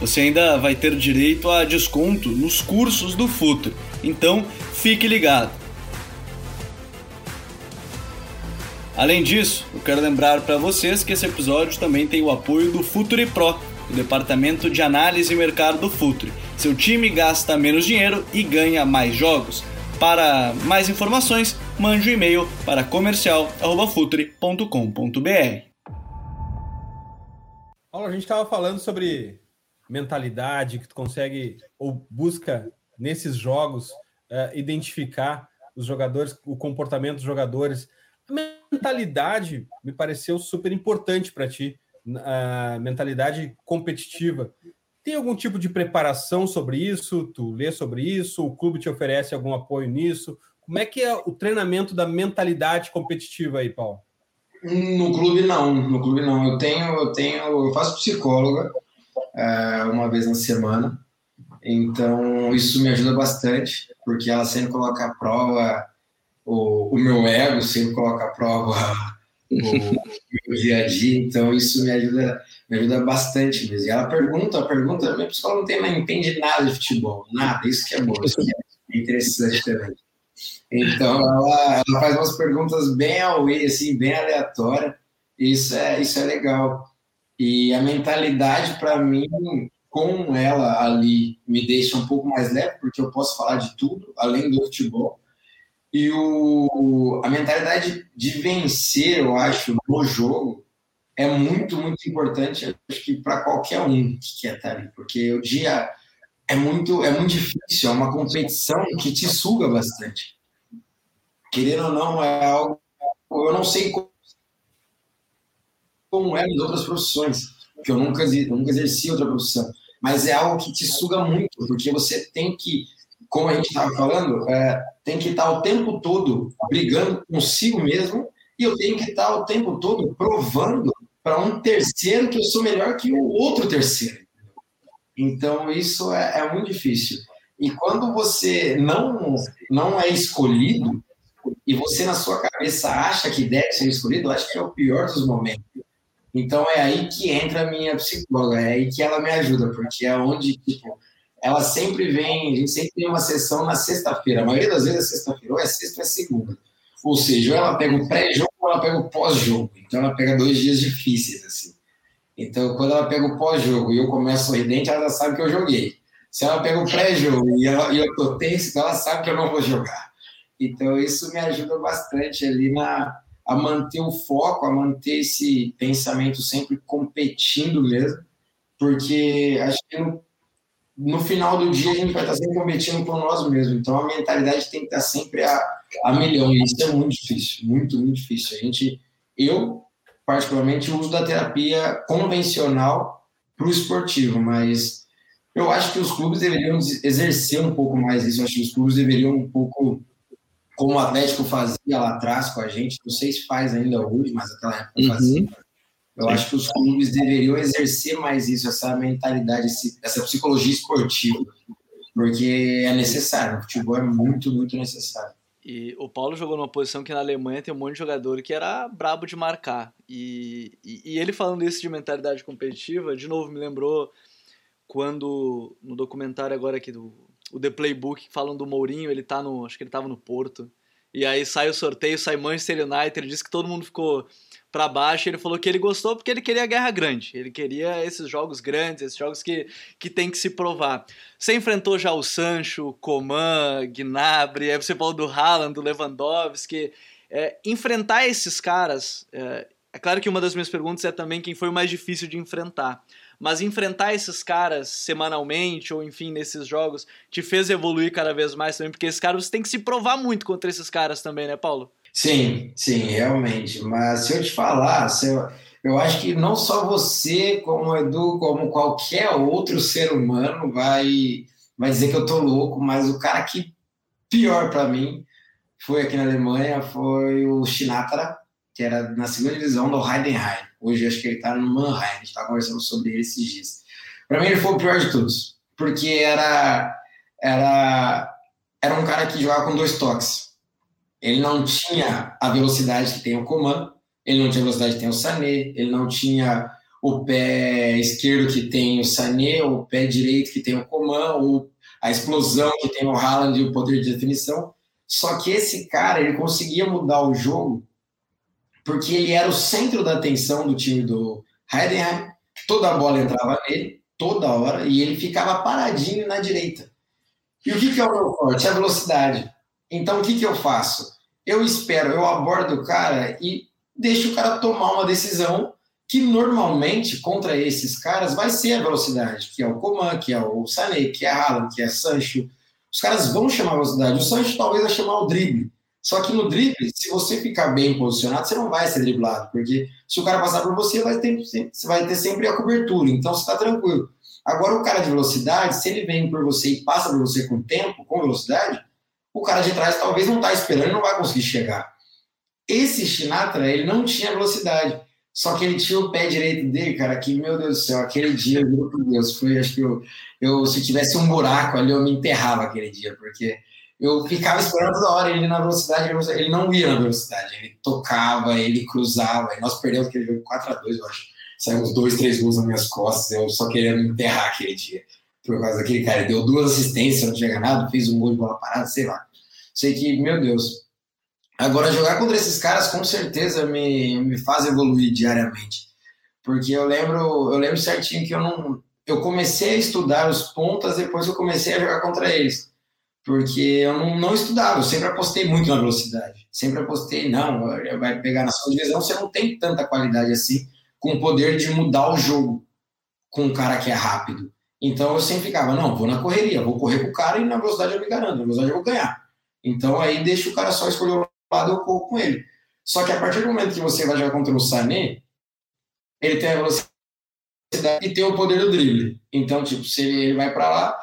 você ainda vai ter direito a desconto nos cursos do Futre. Então, fique ligado. Além disso, eu quero lembrar para vocês que esse episódio também tem o apoio do Futre Pro, o departamento de análise e mercado do Futre. Seu time gasta menos dinheiro e ganha mais jogos. Para mais informações, mande um e-mail para comercial@futre.com.br. Paulo, a gente estava falando sobre mentalidade, que tu consegue ou busca nesses jogos uh, identificar os jogadores, o comportamento dos jogadores. A mentalidade me pareceu super importante para ti, a mentalidade competitiva. Tem algum tipo de preparação sobre isso? Tu lê sobre isso? O clube te oferece algum apoio nisso? Como é que é o treinamento da mentalidade competitiva aí, Paulo? No clube não, no clube não. Eu tenho, eu tenho, eu faço psicóloga uma vez na semana, então isso me ajuda bastante, porque ela sempre coloca à prova o, o meu ego, sempre coloca à prova o, meu dia a dia, então isso me ajuda, me ajuda bastante mesmo. E ela pergunta, pergunta, minha psicóloga não tem, não entende nada de futebol, nada, isso que é bom, isso que é interessante também. Então, ela, ela faz umas perguntas bem away, assim, bem aleatórias. Isso é, isso é legal. E a mentalidade, para mim, com ela ali, me deixa um pouco mais leve, porque eu posso falar de tudo, além do futebol. E o, a mentalidade de vencer, eu acho, no jogo, é muito, muito importante, acho que para qualquer um que quer estar ali, porque o dia é muito, é muito difícil, é uma competição que te suga bastante. Querendo ou não, é algo. Eu não sei como é nas outras profissões, porque eu nunca, nunca exerci outra profissão, mas é algo que te suga muito, porque você tem que, como a gente estava falando, é, tem que estar o tempo todo brigando consigo mesmo, e eu tenho que estar o tempo todo provando para um terceiro que eu sou melhor que o outro terceiro. Então, isso é, é muito difícil. E quando você não, não é escolhido, e você, na sua cabeça, acha que deve ser escolhido, eu acho que é o pior dos momentos. Então, é aí que entra a minha psicóloga, é aí que ela me ajuda, porque é onde, tipo, ela sempre vem, a gente sempre tem uma sessão na sexta-feira. A maioria das vezes é sexta-feira, ou é sexta ou é segunda. Ou seja, ou ela pega o pré-jogo ou ela pega o pós-jogo. Então, ela pega dois dias difíceis, assim. Então, quando ela pega o pós-jogo e eu começo sorridente, ela já sabe que eu joguei. Se ela pega o pré-jogo e, e eu tô tenso, então ela sabe que eu não vou jogar. Então, isso me ajuda bastante ali na, a manter o foco, a manter esse pensamento sempre competindo mesmo, porque acho que no, no final do dia a gente vai estar sempre competindo por nós mesmos. Então, a mentalidade tem que estar sempre a, a milhão, e isso é muito difícil, muito, muito difícil. A gente, eu, particularmente, uso da terapia convencional para o esportivo, mas eu acho que os clubes deveriam exercer um pouco mais isso. Eu acho que os clubes deveriam um pouco, como o Atlético fazia lá atrás com a gente, não sei se faz ainda hoje, mas aquela época uhum. fazia. Eu Sim. acho que os clubes deveriam exercer mais isso, essa mentalidade, essa psicologia esportiva, porque é necessário. O futebol é muito, muito necessário. E o Paulo jogou numa posição que na Alemanha tem um monte de jogador que era brabo de marcar. E, e, e, ele falando isso de mentalidade competitiva, de novo me lembrou quando no documentário agora aqui do o The Playbook falam do Mourinho, ele tá no, acho que ele tava no Porto. E aí sai o sorteio, sai Manchester United, ele disse que todo mundo ficou para baixo. Ele falou que ele gostou porque ele queria a guerra grande. Ele queria esses jogos grandes, esses jogos que, que tem que se provar. Você enfrentou já o Sancho, Coman, Gnabry, aí você falou do Haaland, do Lewandowski. É, enfrentar esses caras. É, é claro que uma das minhas perguntas é também quem foi o mais difícil de enfrentar. Mas enfrentar esses caras semanalmente, ou enfim, nesses jogos, te fez evoluir cada vez mais também, porque esses caras você tem que se provar muito contra esses caras também, né, Paulo? Sim, sim, realmente. Mas se eu te falar, se eu, eu acho que não só você, como Edu, como qualquer outro ser humano, vai, vai dizer que eu tô louco, mas o cara que pior para mim foi aqui na Alemanha foi o Shinatra, que era na segunda divisão do Heidenheim. Hoje acho que ele tá no Mannheim, a gente tá conversando sobre ele esses dias. Para mim ele foi o pior de todos, porque era era era um cara que jogava com dois toques ele não tinha a velocidade que tem o Coman, ele não tinha a velocidade que tem o Sané, ele não tinha o pé esquerdo que tem o Sané, o pé direito que tem o Coman, ou a explosão que tem o Haaland e o poder de definição. Só que esse cara, ele conseguia mudar o jogo porque ele era o centro da atenção do time do Heidenheim, toda a bola entrava nele, toda hora, e ele ficava paradinho na direita. E o que, que é o meu forte? A velocidade. Então, o que, que eu faço? Eu espero, eu abordo o cara e deixo o cara tomar uma decisão que normalmente contra esses caras vai ser a velocidade, que é o Coman, que é o Sané, que é Haaland, que é Sancho. Os caras vão chamar a velocidade. O Sancho talvez vai chamar o drible. Só que no drible, se você ficar bem posicionado, você não vai ser driblado, porque se o cara passar por você, vai ter, você vai ter sempre a cobertura, então você está tranquilo. Agora, o cara de velocidade, se ele vem por você e passa por você com tempo, com velocidade, o cara de trás talvez não está esperando e não vai conseguir chegar. Esse Shinatra, ele não tinha velocidade. Só que ele tinha o pé direito dele, cara, que, meu Deus do céu, aquele dia, meu Deus, foi, acho que eu, eu, se tivesse um buraco ali, eu me enterrava aquele dia, porque eu ficava esperando toda hora ele na velocidade, ele não ia na velocidade, ele tocava, ele cruzava, e nós perdemos aquele jogo 4x2, eu acho. Saiu uns dois, três gols nas minhas costas, eu só queria me enterrar aquele dia, por causa daquele cara. Ele deu duas assistências, não tinha ganhado, fez um gol de bola parada, sei lá. Sei que, meu Deus, Agora, jogar contra esses caras com certeza me, me faz evoluir diariamente. Porque eu lembro, eu lembro certinho que eu não. Eu comecei a estudar os pontas depois que eu comecei a jogar contra eles. Porque eu não, não estudava, eu sempre apostei muito na velocidade. Sempre apostei, não, vai pegar na sua divisão, você não tem tanta qualidade assim, com o poder de mudar o jogo com um cara que é rápido. Então eu sempre ficava, não, vou na correria, vou correr com o cara e na velocidade eu me garanto, na velocidade eu vou ganhar. Então aí deixa o cara só escolher o lado, eu corro com ele. Só que a partir do momento que você vai jogar contra o Sané, ele tem a velocidade e tem o poder do drible. Então, tipo, se ele vai para lá,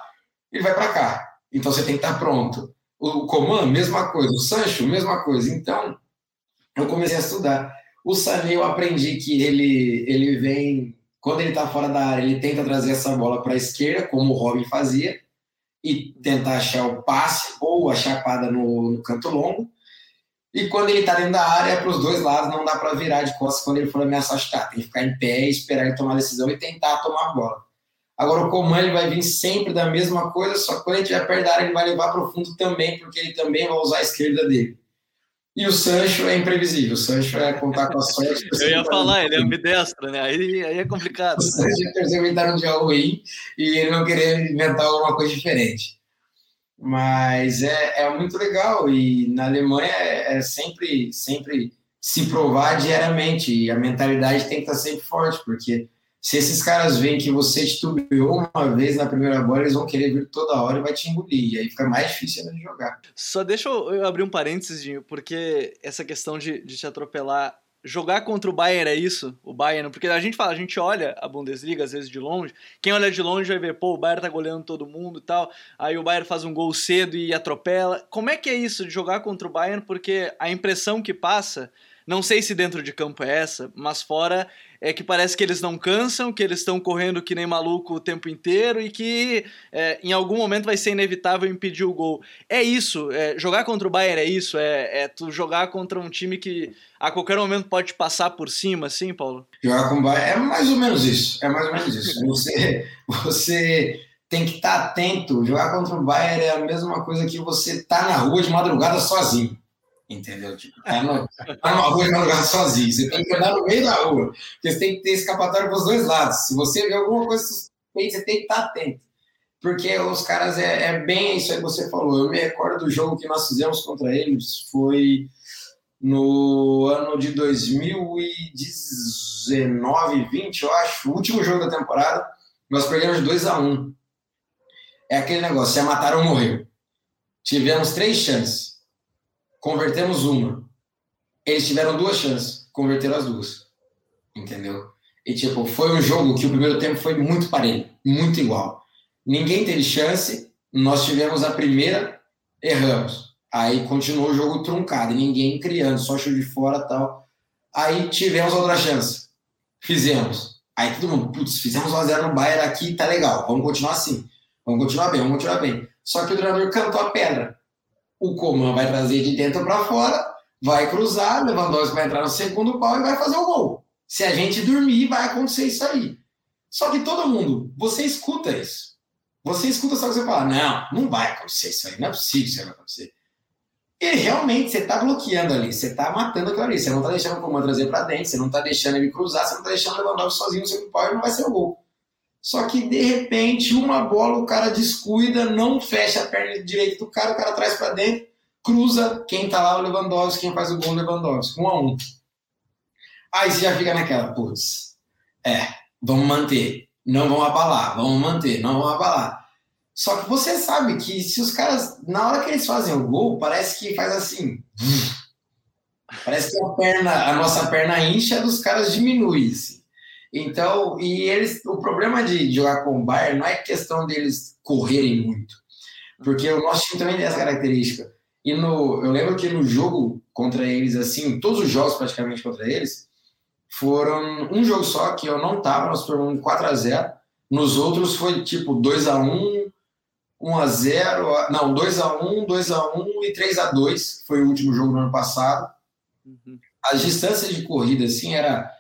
ele vai para cá. Então você tem que estar pronto. O Coman, mesma coisa. O Sancho, mesma coisa. Então, eu comecei a estudar. O Sané, eu aprendi que ele, ele vem, quando ele está fora da área, ele tenta trazer essa bola para a esquerda, como o Robin fazia, e tentar achar o passe ou a chapada no, no canto longo. E quando ele está dentro da área, é para os dois lados, não dá para virar de costas quando ele for ameaçar chutar. Tem que ficar em pé, esperar ele tomar a decisão e tentar tomar a bola. Agora, o Coman ele vai vir sempre da mesma coisa, só que quando ele estiver perto da área, ele vai levar para o fundo também, porque ele também vai usar a esquerda dele. E o Sancho é imprevisível. O Sancho é contar com a sorte. <laughs> Eu ia falar, ele é ambidestro, né? Aí, aí é complicado. <laughs> O Sancho ele está num dia ruim e ele não querer inventar alguma coisa diferente. Mas é, é muito legal e na Alemanha é, é sempre, sempre se provar diariamente e a mentalidade tem que estar sempre forte, porque se esses caras veem que você titubeou uma vez na primeira bola, eles vão querer vir toda hora e vai te engolir. E aí fica mais difícil ainda de jogar. Só deixa eu abrir um parênteses, Dinho, porque essa questão de, de te atropelar jogar contra o Bayern é isso, o Bayern, porque a gente fala, a gente olha a Bundesliga às vezes de longe, quem olha de longe vai ver, pô, o Bayern tá goleando todo mundo e tal, aí o Bayern faz um gol cedo e atropela. Como é que é isso de jogar contra o Bayern? Porque a impressão que passa, não sei se dentro de campo é essa, mas fora é que parece que eles não cansam, que eles estão correndo que nem maluco o tempo inteiro e que é, em algum momento vai ser inevitável impedir o gol. É isso, é, jogar contra o Bayern é isso, é, é, tu jogar contra um time que a qualquer momento pode passar por cima, assim, Paulo? Jogar com o Bayern é mais ou menos isso, é mais ou menos isso. <laughs> Você, você tem que estar atento, jogar contra o Bayern é a mesma coisa que você tá na rua de madrugada sozinho entendeu? Tipo, tá, no, tá numa rua de lugar sozinho, você tem que andar no meio da rua, porque você tem que ter escapatório para os dois lados. Se você vê alguma coisa suspeita, você tem que estar atento, porque os caras, é, é bem isso aí que você falou. Eu me recordo do jogo que nós fizemos contra eles, foi no ano de 2019, 20, eu acho, o último jogo da temporada, nós perdemos 2 a 1 um. É aquele negócio, é matar ou morrer. Tivemos três chances convertemos uma. Eles tiveram duas chances, converteram as duas. Entendeu? E, tipo, foi um jogo que o primeiro tempo foi muito parelho, muito igual. Ninguém teve chance, nós tivemos a primeira, erramos. Aí continuou o jogo truncado, ninguém criando, só chute de fora tal. Aí tivemos outra chance, fizemos. Aí todo mundo, putz, fizemos 1x0 no Bayern aqui, tá legal, vamos continuar assim. Vamos continuar bem, vamos continuar bem. Só que o treinador cantou a pedra o Coman vai trazer de dentro para fora, vai cruzar, Lewandowski vai entrar no segundo pau e vai fazer o gol. Se a gente dormir, vai acontecer isso aí. Só que todo mundo, você escuta isso. Você escuta só que você fala, não, não vai acontecer isso aí, não é possível isso aí vai acontecer. E realmente você está bloqueando ali, você está matando aquilo ali, você não está deixando o Coman trazer para dentro, você não está deixando ele cruzar, você não está deixando o Lewandowski sozinho no segundo pau e não vai ser o gol. Só que de repente, uma bola o cara descuida, não fecha a perna direita do cara, o cara traz para dentro, cruza, quem tá lá o Lewandowski, quem faz o gol o Lewandowski, um a um. Aí você já fica naquela, putz, É, vamos manter. Não vão abalar, vamos manter, não vão abalar. Só que você sabe que se os caras, na hora que eles fazem o gol, parece que faz assim. <laughs> Parece que a perna, a nossa perna incha dos caras diminui. Assim. Então, e eles, o problema de jogar com o Bayern não é questão deles correrem muito, porque o nosso time também tem essa característica. E no, eu lembro que no jogo contra eles, assim, todos os jogos praticamente contra eles, foram um jogo só que eu não tava, nós formamos 4 a 0 Nos outros foi tipo 2 a 1 1 a 0 não, 2 a 1 2 a 1 e 3 a 2 foi o último jogo do ano passado. Uhum. As distâncias de corrida, assim, era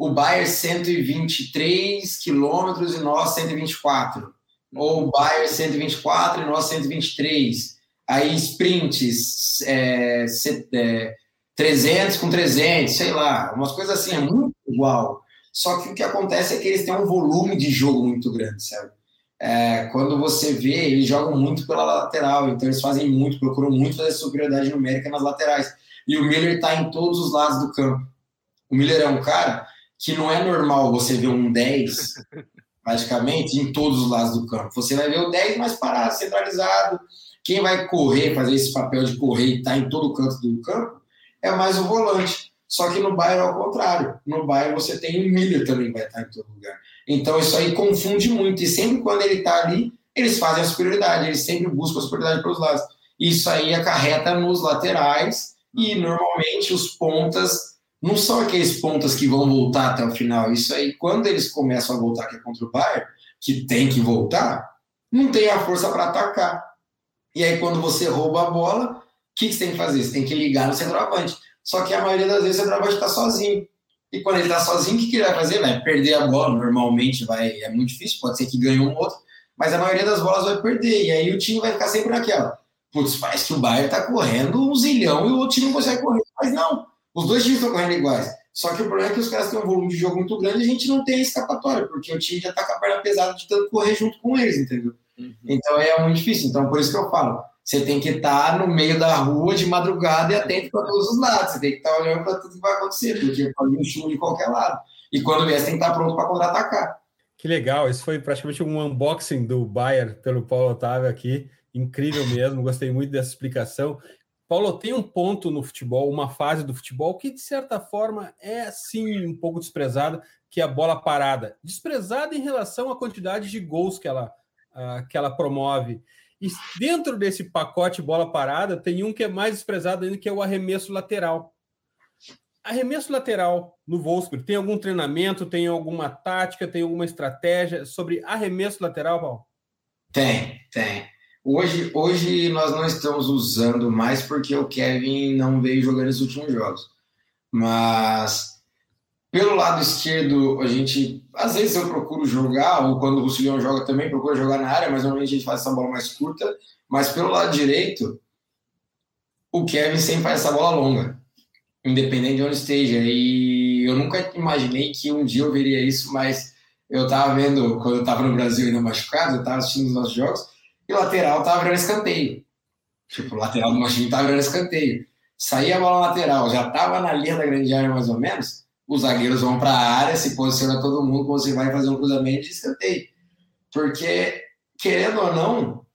o Bayern 123 quilômetros e nós 124. Ou o Bayern 124 e nós 123. Aí sprints, é, é, 300 com 300, sei lá, umas coisas assim, é muito igual. Só que o que acontece é que eles têm um volume de jogo muito grande, sabe? É, quando você vê, eles jogam muito pela lateral, então eles fazem muito, procuram muito fazer superioridade numérica nas laterais. E o Miller está em todos os lados do campo. O Miller é um cara que não é normal você ver um 10, praticamente, em todos os lados do campo. Você vai ver o 10 mais parado, centralizado. Quem vai correr, fazer esse papel de correr e estar tá em todo canto do campo, é mais o volante. Só que no Bayern é o contrário. No Bayern você tem o Miller também vai estar em todo lugar. Então isso aí confunde muito. E sempre quando ele está ali, eles fazem a superioridade. Eles sempre buscam a superioridade pelos lados. Isso aí acarreta nos laterais e normalmente os pontas não são aqueles pontas que vão voltar até o final. Isso aí, quando eles começam a voltar, que é contra o Bayern, que tem que voltar, não tem a força para atacar. E aí, quando você rouba a bola, que, que você tem que fazer? Você tem que ligar no centroavante. Só que a maioria das vezes o centroavante está sozinho. E quando ele está sozinho, o que, que ele vai fazer? Vai perder a bola. Normalmente vai, é muito difícil, pode ser que ganhe um outro, mas a maioria das bolas vai perder. E aí o time vai ficar sempre naquela. Putz, parece que o Bayern está correndo um zilhão e o outro time não consegue correr. Mas não, os dois times estão correndo iguais. Só que o problema é que os caras têm um volume de jogo muito grande e a gente não tem escapatória, porque o time já está com a perna pesada de tanto correr junto com eles, entendeu? Uhum. Então é muito difícil. Então por isso que eu falo você tem que estar no meio da rua de madrugada e atento para todos os lados. Você tem que estar olhando para tudo que vai acontecer, porque pode vir um chuva de qualquer lado. E quando vier, você tem que estar pronto para contra-atacar. Que legal, esse foi praticamente um unboxing do Bayern pelo Paulo Otávio aqui. Incrível mesmo, gostei muito dessa explicação. Paulo, tem um ponto no futebol, uma fase do futebol que, de certa forma, é sim um pouco desprezada, que é a bola parada. Desprezada em relação à quantidade de gols que ela, uh, que ela promove. E dentro desse pacote bola parada, tem um que é mais desprezado ainda, que é o arremesso lateral. Arremesso lateral no Wolfsburg, tem algum treinamento, tem alguma tática, tem alguma estratégia sobre arremesso lateral, Paulo? Tem, tem. Hoje, hoje nós não estamos usando mais porque o Kevin não veio jogando nos últimos jogos. Mas pelo lado esquerdo, a gente, às vezes eu procuro jogar, ou quando o Russilião joga também, procura jogar na área, mas normalmente a gente faz essa bola mais curta. Mas pelo lado direito, o Kevin sempre faz essa bola longa, independente de onde esteja. E eu nunca imaginei que um dia eu veria isso, mas eu tava vendo, quando eu tava no Brasil ainda machucado, eu tava assistindo os nossos jogos, e o lateral tava virando escanteio. Tipo, o lateral do nosso time tava virando escanteio. Saía a bola lateral, já tava na linha da grande área mais ou menos os zagueiros vão para a área, se posiciona todo mundo, você vai fazer um cruzamento de escanteio. Porque, querendo ou não,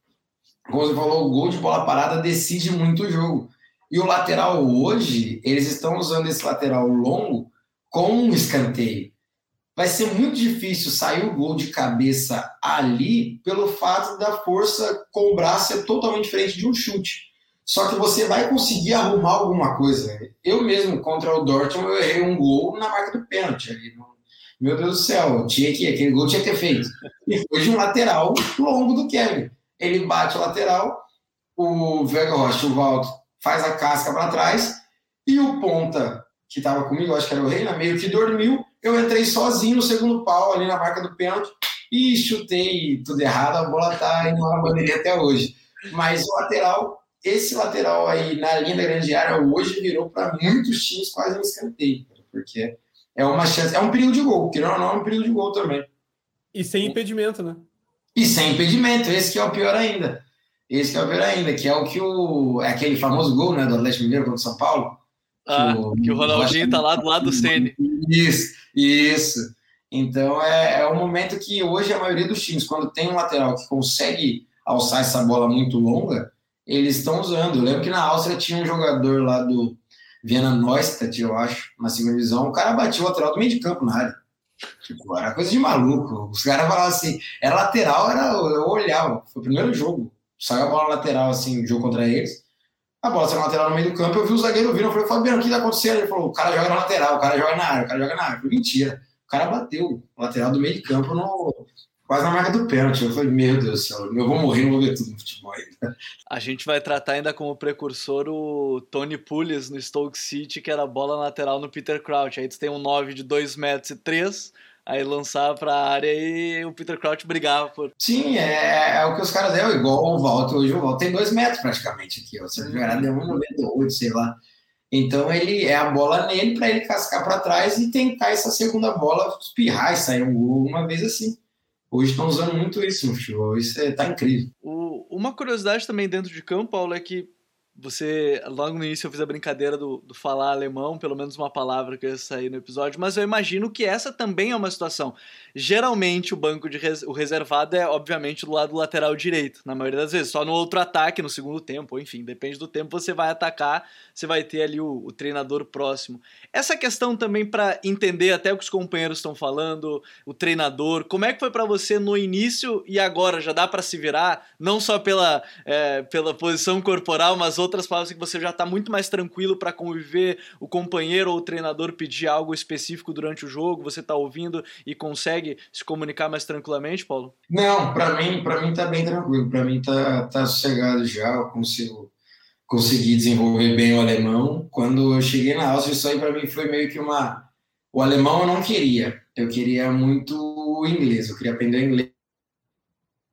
como você falou, o gol de bola parada decide muito o jogo. E o lateral hoje, eles estão usando esse lateral longo com um escanteio. Vai ser muito difícil sair o gol de cabeça ali pelo fato da força com o braço ser totalmente diferente de um chute. Só que você vai conseguir arrumar alguma coisa. Eu mesmo, contra o Dortmund, eu errei um gol na marca do pênalti. Meu Deus do céu, tinha que, aquele gol tinha que ter feito. E foi de um lateral longo do Kevin. Ele bate o lateral, o Vega Rocha, o Valdo, faz a casca para trás, e o ponta, que estava comigo, acho que era o Reina, meio que dormiu. Eu entrei sozinho no segundo pau, ali na marca do pênalti, e chutei tudo errado. A bola tá indo na bandeirinha até hoje. Mas o lateral esse lateral aí na linha da grande área hoje virou para muitos times quase um escanteio, porque é uma chance, é um perigo de gol, que não, não é um perigo de gol também. E sem impedimento, né? E sem impedimento, esse que é o pior ainda. Esse que é o pior ainda, que é o que o. É aquele famoso gol né, do Atlético Mineiro contra o São Paulo. Ah, que o, que o Ronaldinho tá lá do lado do Ceni. Isso, isso. Então é, é um momento que hoje a maioria dos times, quando tem um lateral que consegue alçar essa bola muito longa, eles estão usando. Eu lembro que na Áustria tinha um jogador lá do Viena Neustadt, eu acho, na segunda divisão, o cara batia o lateral do meio de campo na área. Tipo, era coisa de maluco. Os caras falavam assim, era lateral, era, eu olhava, foi o primeiro jogo. Saiu a bola lateral, assim, jogo contra eles. A bola saiu lateral no meio do campo, eu vi o zagueiro vindo, eu falei, Fabiano, o que tá acontecendo? Ele falou, o cara joga na lateral, o cara joga na área, o cara joga na área. Eu falei, mentira. O cara bateu o lateral do meio de campo no, quase na marca do pênalti. Eu falei, meu Deus do céu, eu vou morrer, não vou ver tudo no futebol ainda. A gente vai tratar ainda como precursor o Tony Pulis no Stoke City, que era bola lateral no Peter Crouch. Aí tu tem um 9 de 2 metros e 3, aí lançava para a área e o Peter Crouch brigava por. Sim, é, é o que os caras deram, igual o Walter. Hoje o Walter tem 2 metros praticamente aqui. Ó. Se ele jogar, deu 1,98, sei lá. Então ele é a bola nele para ele cascar para trás e tentar essa segunda bola espirrar e sair um gol uma vez assim. Hoje estão usando muito isso no futebol, isso é, tá incrível. O, uma curiosidade também dentro de campo, Paulo, é que você, logo no início eu fiz a brincadeira do, do, falar alemão, pelo menos uma palavra que ia sair no episódio, mas eu imagino que essa também é uma situação. Geralmente o banco de res, o reservado é, obviamente, do lado lateral direito, na maioria das vezes. Só no outro ataque, no segundo tempo, enfim, depende do tempo você vai atacar, você vai ter ali o, o treinador próximo. Essa questão também para entender até o que os companheiros estão falando, o treinador, como é que foi para você no início e agora? Já dá para se virar, não só pela, é, pela posição corporal, mas outras palavras que você já está muito mais tranquilo para conviver, o companheiro ou o treinador pedir algo específico durante o jogo, você está ouvindo e consegue se comunicar mais tranquilamente, Paulo? Não, para mim, para mim tá bem tranquilo, para mim tá, tá sossegado já, eu consigo conseguir desenvolver bem o alemão. Quando eu cheguei na Áustria, isso aí para mim foi meio que uma o alemão eu não queria, eu queria muito o inglês, eu queria aprender inglês,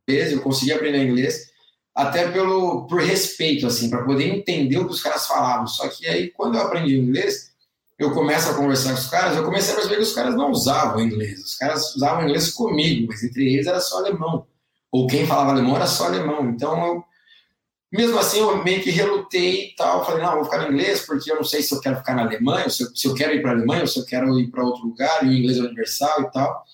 eu consegui aprender inglês, até pelo por respeito assim, para poder entender o que os caras falavam. Só que aí quando eu aprendi inglês, eu começo a conversar com os caras, eu comecei a perceber que os caras não usavam inglês. Os caras usavam inglês comigo, mas entre eles era só alemão. Ou quem falava alemão era só alemão. Então eu mesmo assim, eu meio que relutei e tal. Falei, não, vou ficar no inglês, porque eu não sei se eu quero ficar na Alemanha, se eu, se eu quero ir para a Alemanha, ou se eu quero ir para outro lugar, e o inglês é universal e tal.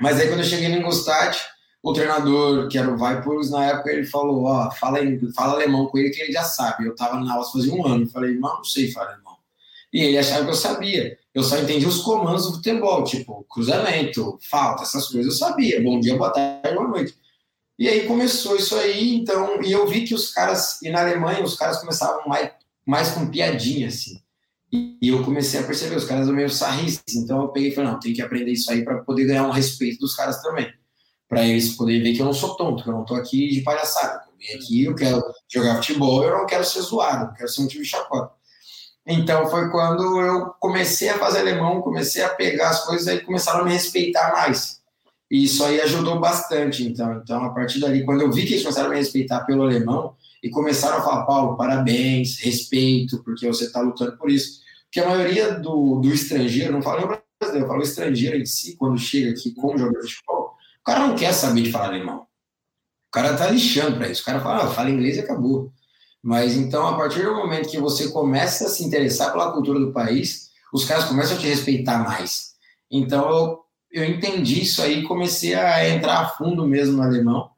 Mas aí, quando eu cheguei no Ingolstadt, o treinador, que era o Vaipurs, na época ele falou, ó, fala, fala alemão com ele que ele já sabe. Eu tava na aula fazia um ano, falei, não, não sei falar alemão. E ele achava que eu sabia. Eu só entendi os comandos do futebol, tipo, cruzamento, falta, essas coisas eu sabia. Bom dia, boa tarde, boa noite. E aí começou isso aí, então, e eu vi que os caras, e na Alemanha os caras começavam mais, mais com piadinha, assim. E, e eu comecei a perceber, os caras eram meio sarristas, então eu peguei e falei, não, tem que aprender isso aí para poder ganhar um respeito dos caras também para eles poderem ver que eu não sou tonto, que eu não estou aqui de palhaçada. Eu vim aqui, eu quero jogar futebol, eu não quero ser zoado, não quero ser um time chacota. Então foi quando eu comecei a fazer alemão, comecei a pegar as coisas e começaram a me respeitar mais. E isso aí ajudou bastante, então. Então, a partir dali, quando eu vi que eles começaram a me respeitar pelo alemão e começaram a falar, Paulo, parabéns, respeito, porque você está lutando por isso. Porque a maioria do, do estrangeiro, não falo brasileiro, eu falo estrangeiro em si, quando chega aqui como jogador de futebol, cara não quer saber de falar alemão. O cara tá lixando para isso. O cara fala, ah, fala inglês e acabou. Mas então, a partir do momento que você começa a se interessar pela cultura do país, os caras começam a te respeitar mais. Então, eu, eu entendi isso aí, comecei a entrar a fundo mesmo no alemão.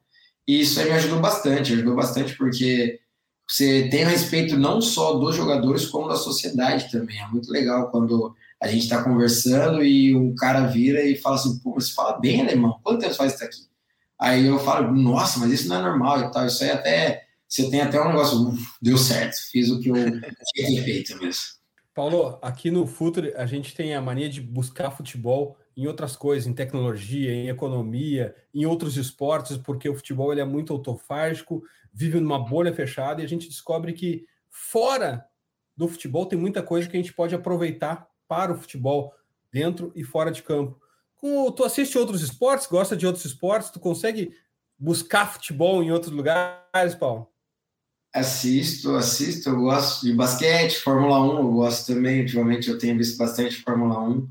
E isso aí me ajudou bastante, ajudou bastante porque você tem respeito não só dos jogadores, como da sociedade também. É muito legal quando a gente está conversando e um cara vira e fala assim, pô, você fala bem alemão, quanto tempo faz isso aqui? Aí eu falo, nossa, mas isso não é normal e tal, isso aí até, você tem até um negócio, deu certo, fiz o que eu <laughs> tinha feito mesmo. Paulo, aqui no Future a gente tem a mania de buscar futebol em outras coisas, em tecnologia, em economia, em outros esportes, porque o futebol ele é muito autofágico, vive numa bolha fechada e a gente descobre que fora do futebol tem muita coisa que a gente pode aproveitar para o futebol dentro e fora de campo. Tu assiste outros esportes, gosta de outros esportes, tu consegue buscar futebol em outros lugares, Paulo? Assisto, assisto, eu gosto de basquete, Fórmula 1, eu gosto também, ultimamente eu tenho visto bastante Fórmula 1.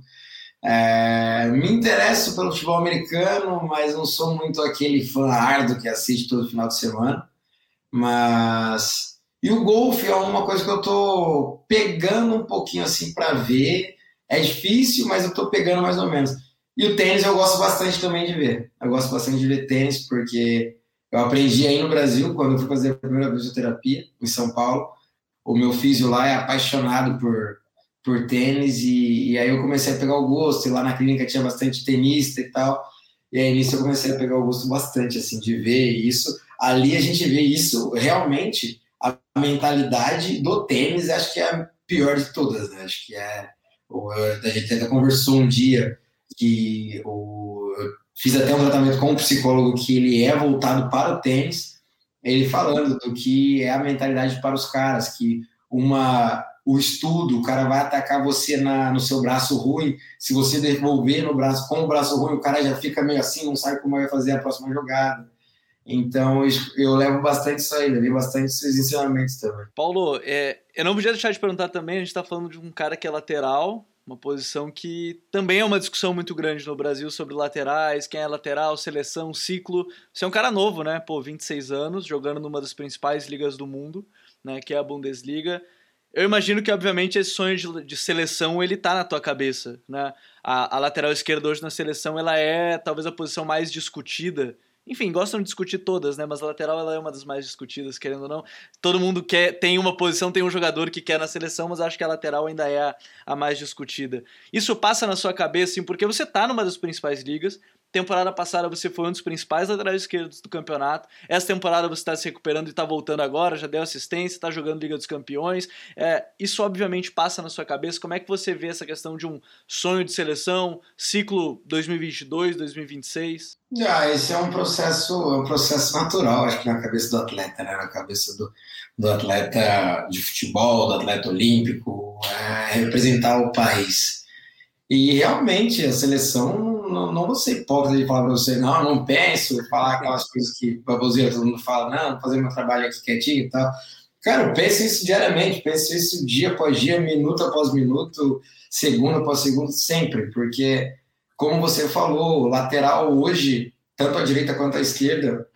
É, me interesso pelo futebol americano, mas não sou muito aquele fã árduo que assiste todo final de semana. Mas e o golfe é uma coisa que eu tô pegando um pouquinho assim para ver. É difícil, mas eu tô pegando mais ou menos. E o tênis eu gosto bastante também de ver. Eu gosto bastante de ver tênis, porque eu aprendi aí no Brasil, quando eu fui fazer a primeira fisioterapia em São Paulo. O meu físio lá é apaixonado por, por tênis, e, e aí eu comecei a pegar o gosto. E lá na clínica tinha bastante tenista e tal. E aí nisso eu comecei a pegar o gosto bastante, assim, de ver isso. Ali a gente vê isso realmente, a mentalidade do tênis, acho que é a pior de todas, né? Acho que é. A gente até conversou um dia que o, eu fiz até um tratamento com um psicólogo que ele é voltado para o tênis, ele falando do que é a mentalidade para os caras, que uma o estudo, o cara vai atacar você na, no seu braço ruim, se você devolver no braço com o braço ruim, o cara já fica meio assim, não sabe como vai fazer a próxima jogada. Então, eu levo bastante isso aí, levo bastante esses ensinamentos também. Paulo, é, eu não podia deixar de perguntar também, a gente está falando de um cara que é lateral, uma posição que também é uma discussão muito grande no Brasil sobre laterais, quem é lateral, seleção, ciclo. Você é um cara novo, né? Pô, 26 anos, jogando numa das principais ligas do mundo, né? Que é a Bundesliga. Eu imagino que, obviamente, esse sonho de, de seleção, ele tá na tua cabeça, né? A, a lateral esquerda hoje na seleção, ela é talvez a posição mais discutida enfim, gostam de discutir todas, né? Mas a lateral ela é uma das mais discutidas, querendo ou não. Todo mundo quer, tem uma posição, tem um jogador que quer na seleção, mas acho que a lateral ainda é a, a mais discutida. Isso passa na sua cabeça, assim, porque você tá numa das principais ligas, Temporada passada você foi um dos principais laterais esquerdos do campeonato. Essa temporada você está se recuperando e está voltando agora, já deu assistência, está jogando Liga dos Campeões. É, isso obviamente passa na sua cabeça. Como é que você vê essa questão de um sonho de seleção, ciclo 2022, 2026? Ah, esse é um processo, é um processo natural, acho que na cabeça do atleta, né? na cabeça do, do atleta de futebol, do atleta olímpico, é, representar o país. E realmente a seleção não, não vou ser hipócrita de falar para você, não, não penso, falar aquelas <laughs> coisas que baboseira todo mundo fala, não, vou fazer meu trabalho aqui quietinho e tal. Cara, eu penso isso diariamente, penso isso dia após dia, minuto após minuto, segundo após segundo, sempre, porque, como você falou, lateral hoje, tanto à direita quanto à esquerda,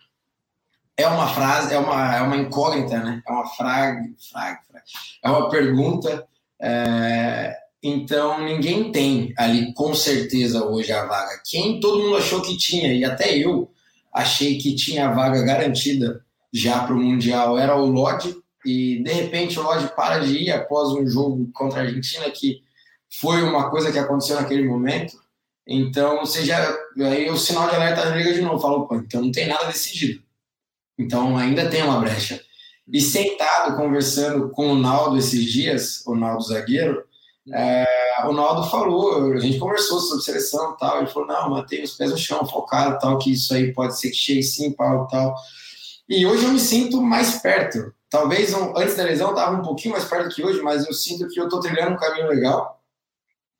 é uma frase, é uma, é uma incógnita, né? É uma frag, frag, frag é uma pergunta. É, então, ninguém tem ali com certeza hoje a vaga. Quem todo mundo achou que tinha, e até eu achei que tinha a vaga garantida já para o Mundial, era o Lodge, e de repente o Lodge para de ir após um jogo contra a Argentina, que foi uma coisa que aconteceu naquele momento. Então, seja aí o sinal de alerta liga de novo, falou, pô, então não tem nada decidido. Então, ainda tem uma brecha. E sentado, conversando com o Naldo esses dias, o Naldo zagueiro, é, o Naldo falou, a gente conversou sobre seleção tal, ele falou, não, mantém os pés no chão, focado tal, que isso aí pode ser que chegue sim, Paulo tal. E hoje eu me sinto mais perto. Talvez um, antes da lesão eu estava um pouquinho mais perto que hoje, mas eu sinto que eu estou trilhando um caminho legal.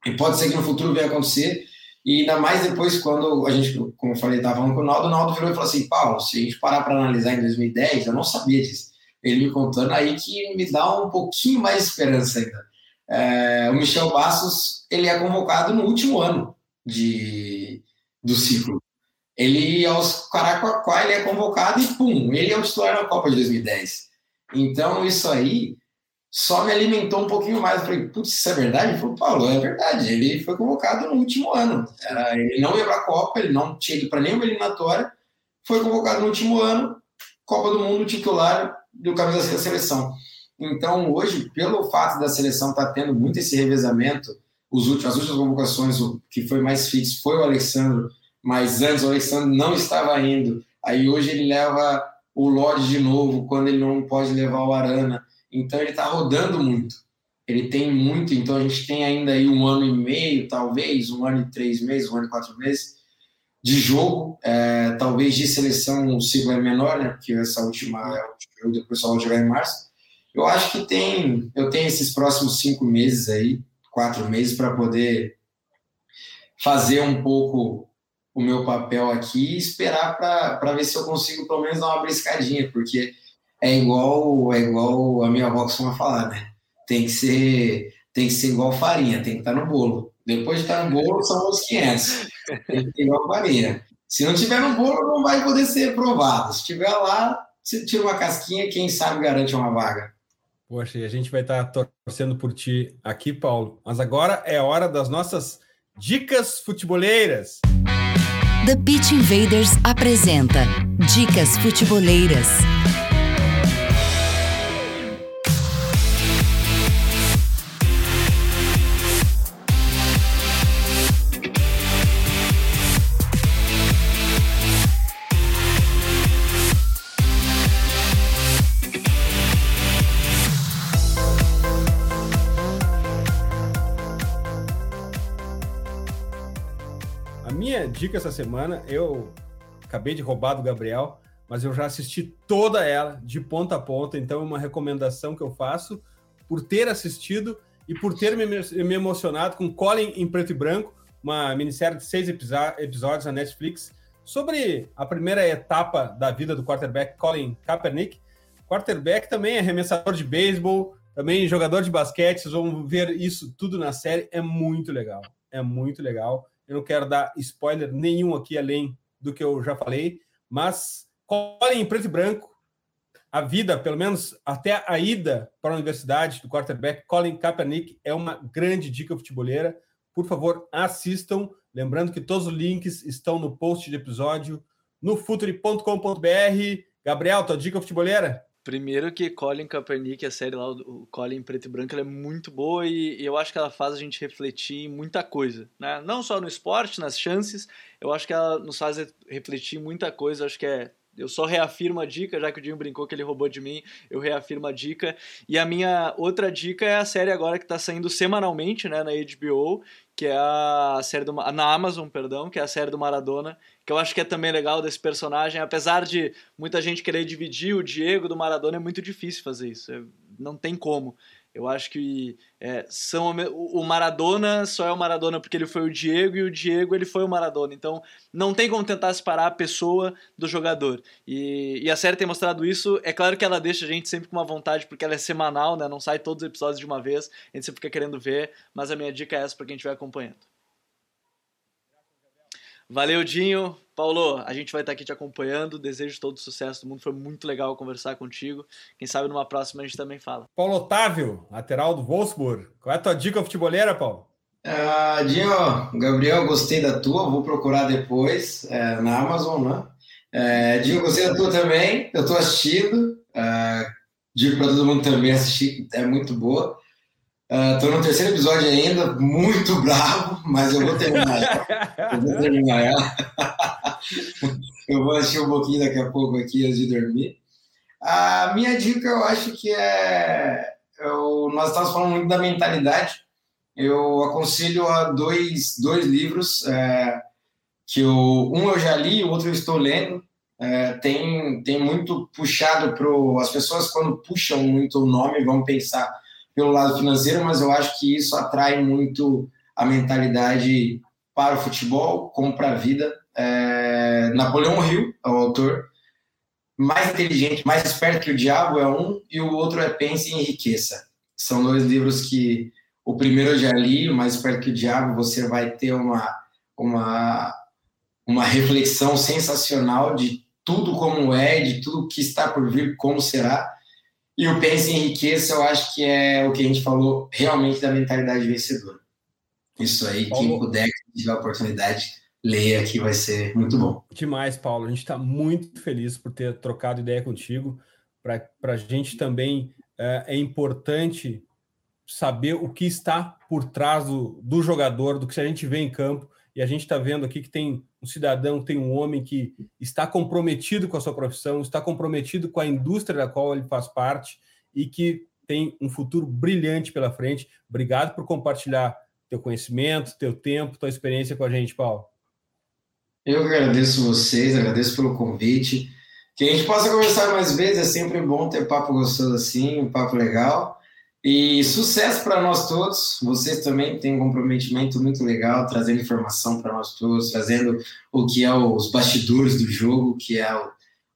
E pode ser que no futuro venha acontecer. E ainda mais depois, quando a gente, como eu falei, estava falando com o Naldo, o Naldo virou e falou assim: Paulo, se a gente parar para analisar em 2010, eu não sabia disso. Ele me contando aí que me dá um pouquinho mais de esperança ainda é, o Michel Bastos ele é convocado no último ano de, do ciclo. Ele, aos Caracuacá, ele é convocado e pum, ele é o titular na Copa de 2010. Então, isso aí só me alimentou um pouquinho mais. Eu falei, putz, isso é verdade? Ele falou, Paulo, é verdade. Ele foi convocado no último ano. Ele não ia para a Copa, ele não tinha ido para nenhuma eliminatória. Foi convocado no último ano, Copa do Mundo titular do camisa da seleção. Então, hoje, pelo fato da seleção estar tá tendo muito esse revezamento, os últimos, as últimas convocações, o que foi mais fixo foi o Alexandre, mas antes o Alexandre não estava indo. Aí hoje ele leva o Lodge de novo, quando ele não pode levar o Arana. Então ele está rodando muito. Ele tem muito, então a gente tem ainda aí um ano e meio, talvez, um ano e três meses, um ano e quatro meses de jogo. É, talvez de seleção o ciclo é menor, né? Porque essa última é o jogo, depois só vai jogar em março. Eu acho que tem, eu tenho esses próximos cinco meses aí, quatro meses, para poder fazer um pouco o meu papel aqui e esperar para ver se eu consigo pelo menos dar uma briscadinha, porque é igual é igual a minha avó costuma falar, né? Tem que ser tem que ser igual farinha, tem que estar no bolo. Depois de estar no bolo são os 500. Tem que ser igual farinha. Se não tiver no bolo, não vai poder ser provado. Se tiver lá, você tira uma casquinha, quem sabe garante uma vaga. Poxa, e a gente vai estar torcendo por ti aqui, Paulo. Mas agora é hora das nossas Dicas Futeboleiras. The Pitch Invaders apresenta Dicas Futeboleiras. Dica essa semana, eu acabei de roubar do Gabriel, mas eu já assisti toda ela, de ponta a ponta, então é uma recomendação que eu faço por ter assistido e por ter me, emocionado com Colin em preto e branco, uma minissérie de seis episódios na Netflix, sobre a primeira etapa da vida do quarterback Colin Kaepernick. Quarterback também é arremessador de beisebol, também jogador de basquete, vocês vão ver isso tudo na série, é muito legal, é muito legal. Eu não quero dar spoiler nenhum aqui além do que eu já falei, mas colhem em preto e branco a vida, pelo menos até a ida para a universidade do quarterback Colin Kaepernick é uma grande dica futeboleira. Por favor, assistam. Lembrando que todos os links estão no post de episódio no futuri.com.br. Gabriel, tua dica futeboleira? Primeiro que Colin Kaepernick, a série lá, o Colin preto e branco, ela é muito boa e, eu acho que ela faz a gente refletir em muita coisa, né? Não só no esporte, nas chances, eu acho que ela nos faz refletir muita coisa, acho que é eu só reafirmo a dica, já que o Dinho brincou que ele roubou de mim, eu reafirmo a dica. E a minha outra dica é a série agora que está saindo semanalmente, né, na HBO, que é a série do na Amazon, perdão, que é a série do Maradona, que eu acho que é também legal desse personagem, apesar de muita gente querer dividir o Diego do Maradona, é muito difícil fazer isso, é, não tem como. Eu acho que é, são o Maradona só é o Maradona porque ele foi o Diego e o Diego ele foi o Maradona. Então não tem como tentar separar a pessoa do jogador. E, e, a série tem mostrado isso. É claro que ela deixa a gente sempre com uma vontade porque ela é semanal, né? Não sai todos os episódios de uma vez. A gente sempre fica querendo ver. Mas a minha dica é essa para quem estiver acompanhando. Valeu, Dinho. Paulo, a gente vai estar aqui te acompanhando. Desejo todo o sucesso do mundo. Foi muito legal conversar contigo. Quem sabe numa próxima a gente também fala. Paulo Otávio, lateral do Wolfsburg. Qual é a tua dica futeboleira, Paulo? Ah, Dinho, Gabriel, gostei da tua. Vou procurar depois é, na Amazon, né? É, Dinho, gostei da tua também. Eu estou assistindo. É, digo para todo mundo também assistir, é muito boa. Estou uh, no terceiro episódio ainda, muito bravo, mas eu vou terminar ela. Eu vou terminar ela. <laughs> eu vou assistir um pouquinho daqui a pouco aqui antes de dormir. A minha dica, eu acho que é. Eu, nós estamos falando muito da mentalidade. Eu aconselho a dois, dois livros é, que eu, um eu já li, o outro eu estou lendo. É, tem, tem muito puxado para as pessoas quando puxam muito o nome vão pensar pelo lado financeiro, mas eu acho que isso atrai muito a mentalidade para o futebol, como para a vida. É, Napoleão Hill é o autor, mais inteligente, mais esperto que o diabo é um, e o outro é Pense e Enriqueça. São dois livros que o primeiro eu já li, o mais esperto que o diabo, você vai ter uma, uma, uma reflexão sensacional de tudo como é, de tudo que está por vir, como será. E o Pense em Riqueza, eu acho que é o que a gente falou realmente da mentalidade vencedora. Isso aí, Paulo, quem puder, quem tiver a oportunidade, leia que vai ser muito bom. Demais, Paulo. A gente está muito feliz por ter trocado ideia contigo. Para a gente também é, é, importante saber o que está por trás do, do jogador, do que a gente vê em campo. E a gente está vendo aqui que tem um cidadão, tem um homem que está comprometido com a sua profissão, está comprometido com a indústria da qual ele faz parte e que tem um futuro brilhante pela frente. Obrigado por compartilhar teu conhecimento, teu tempo, tua experiência com a gente, Paulo. Eu agradeço vocês, agradeço pelo convite. Que a gente possa conversar mais vezes, é sempre bom ter papo gostoso assim, um papo legal. E sucesso para nós todos. Vocês também têm um comprometimento muito legal, trazendo informação para nós todos, trazendo o que é os bastidores do jogo, que é o,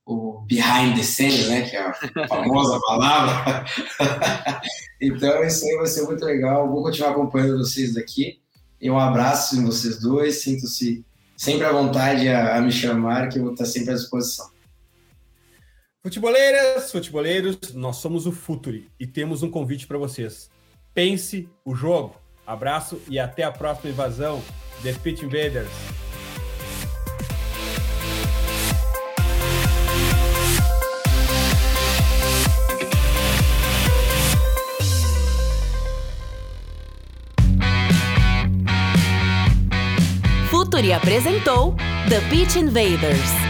o behind the scenes, né? Que é a famosa <laughs> palavra. <laughs> então, isso aí vai ser muito legal. Vou continuar acompanhando vocês daqui. E um abraço em vocês dois. Sinto-se sempre à vontade a, a me chamar, que eu vou estar sempre à disposição. Futeboleiras, futeboleiros, nós somos o Futuri e temos um convite para vocês. Pense o jogo. Abraço e até a próxima invasão. The Pitch Invaders. Futuri apresentou The Pitch Invaders.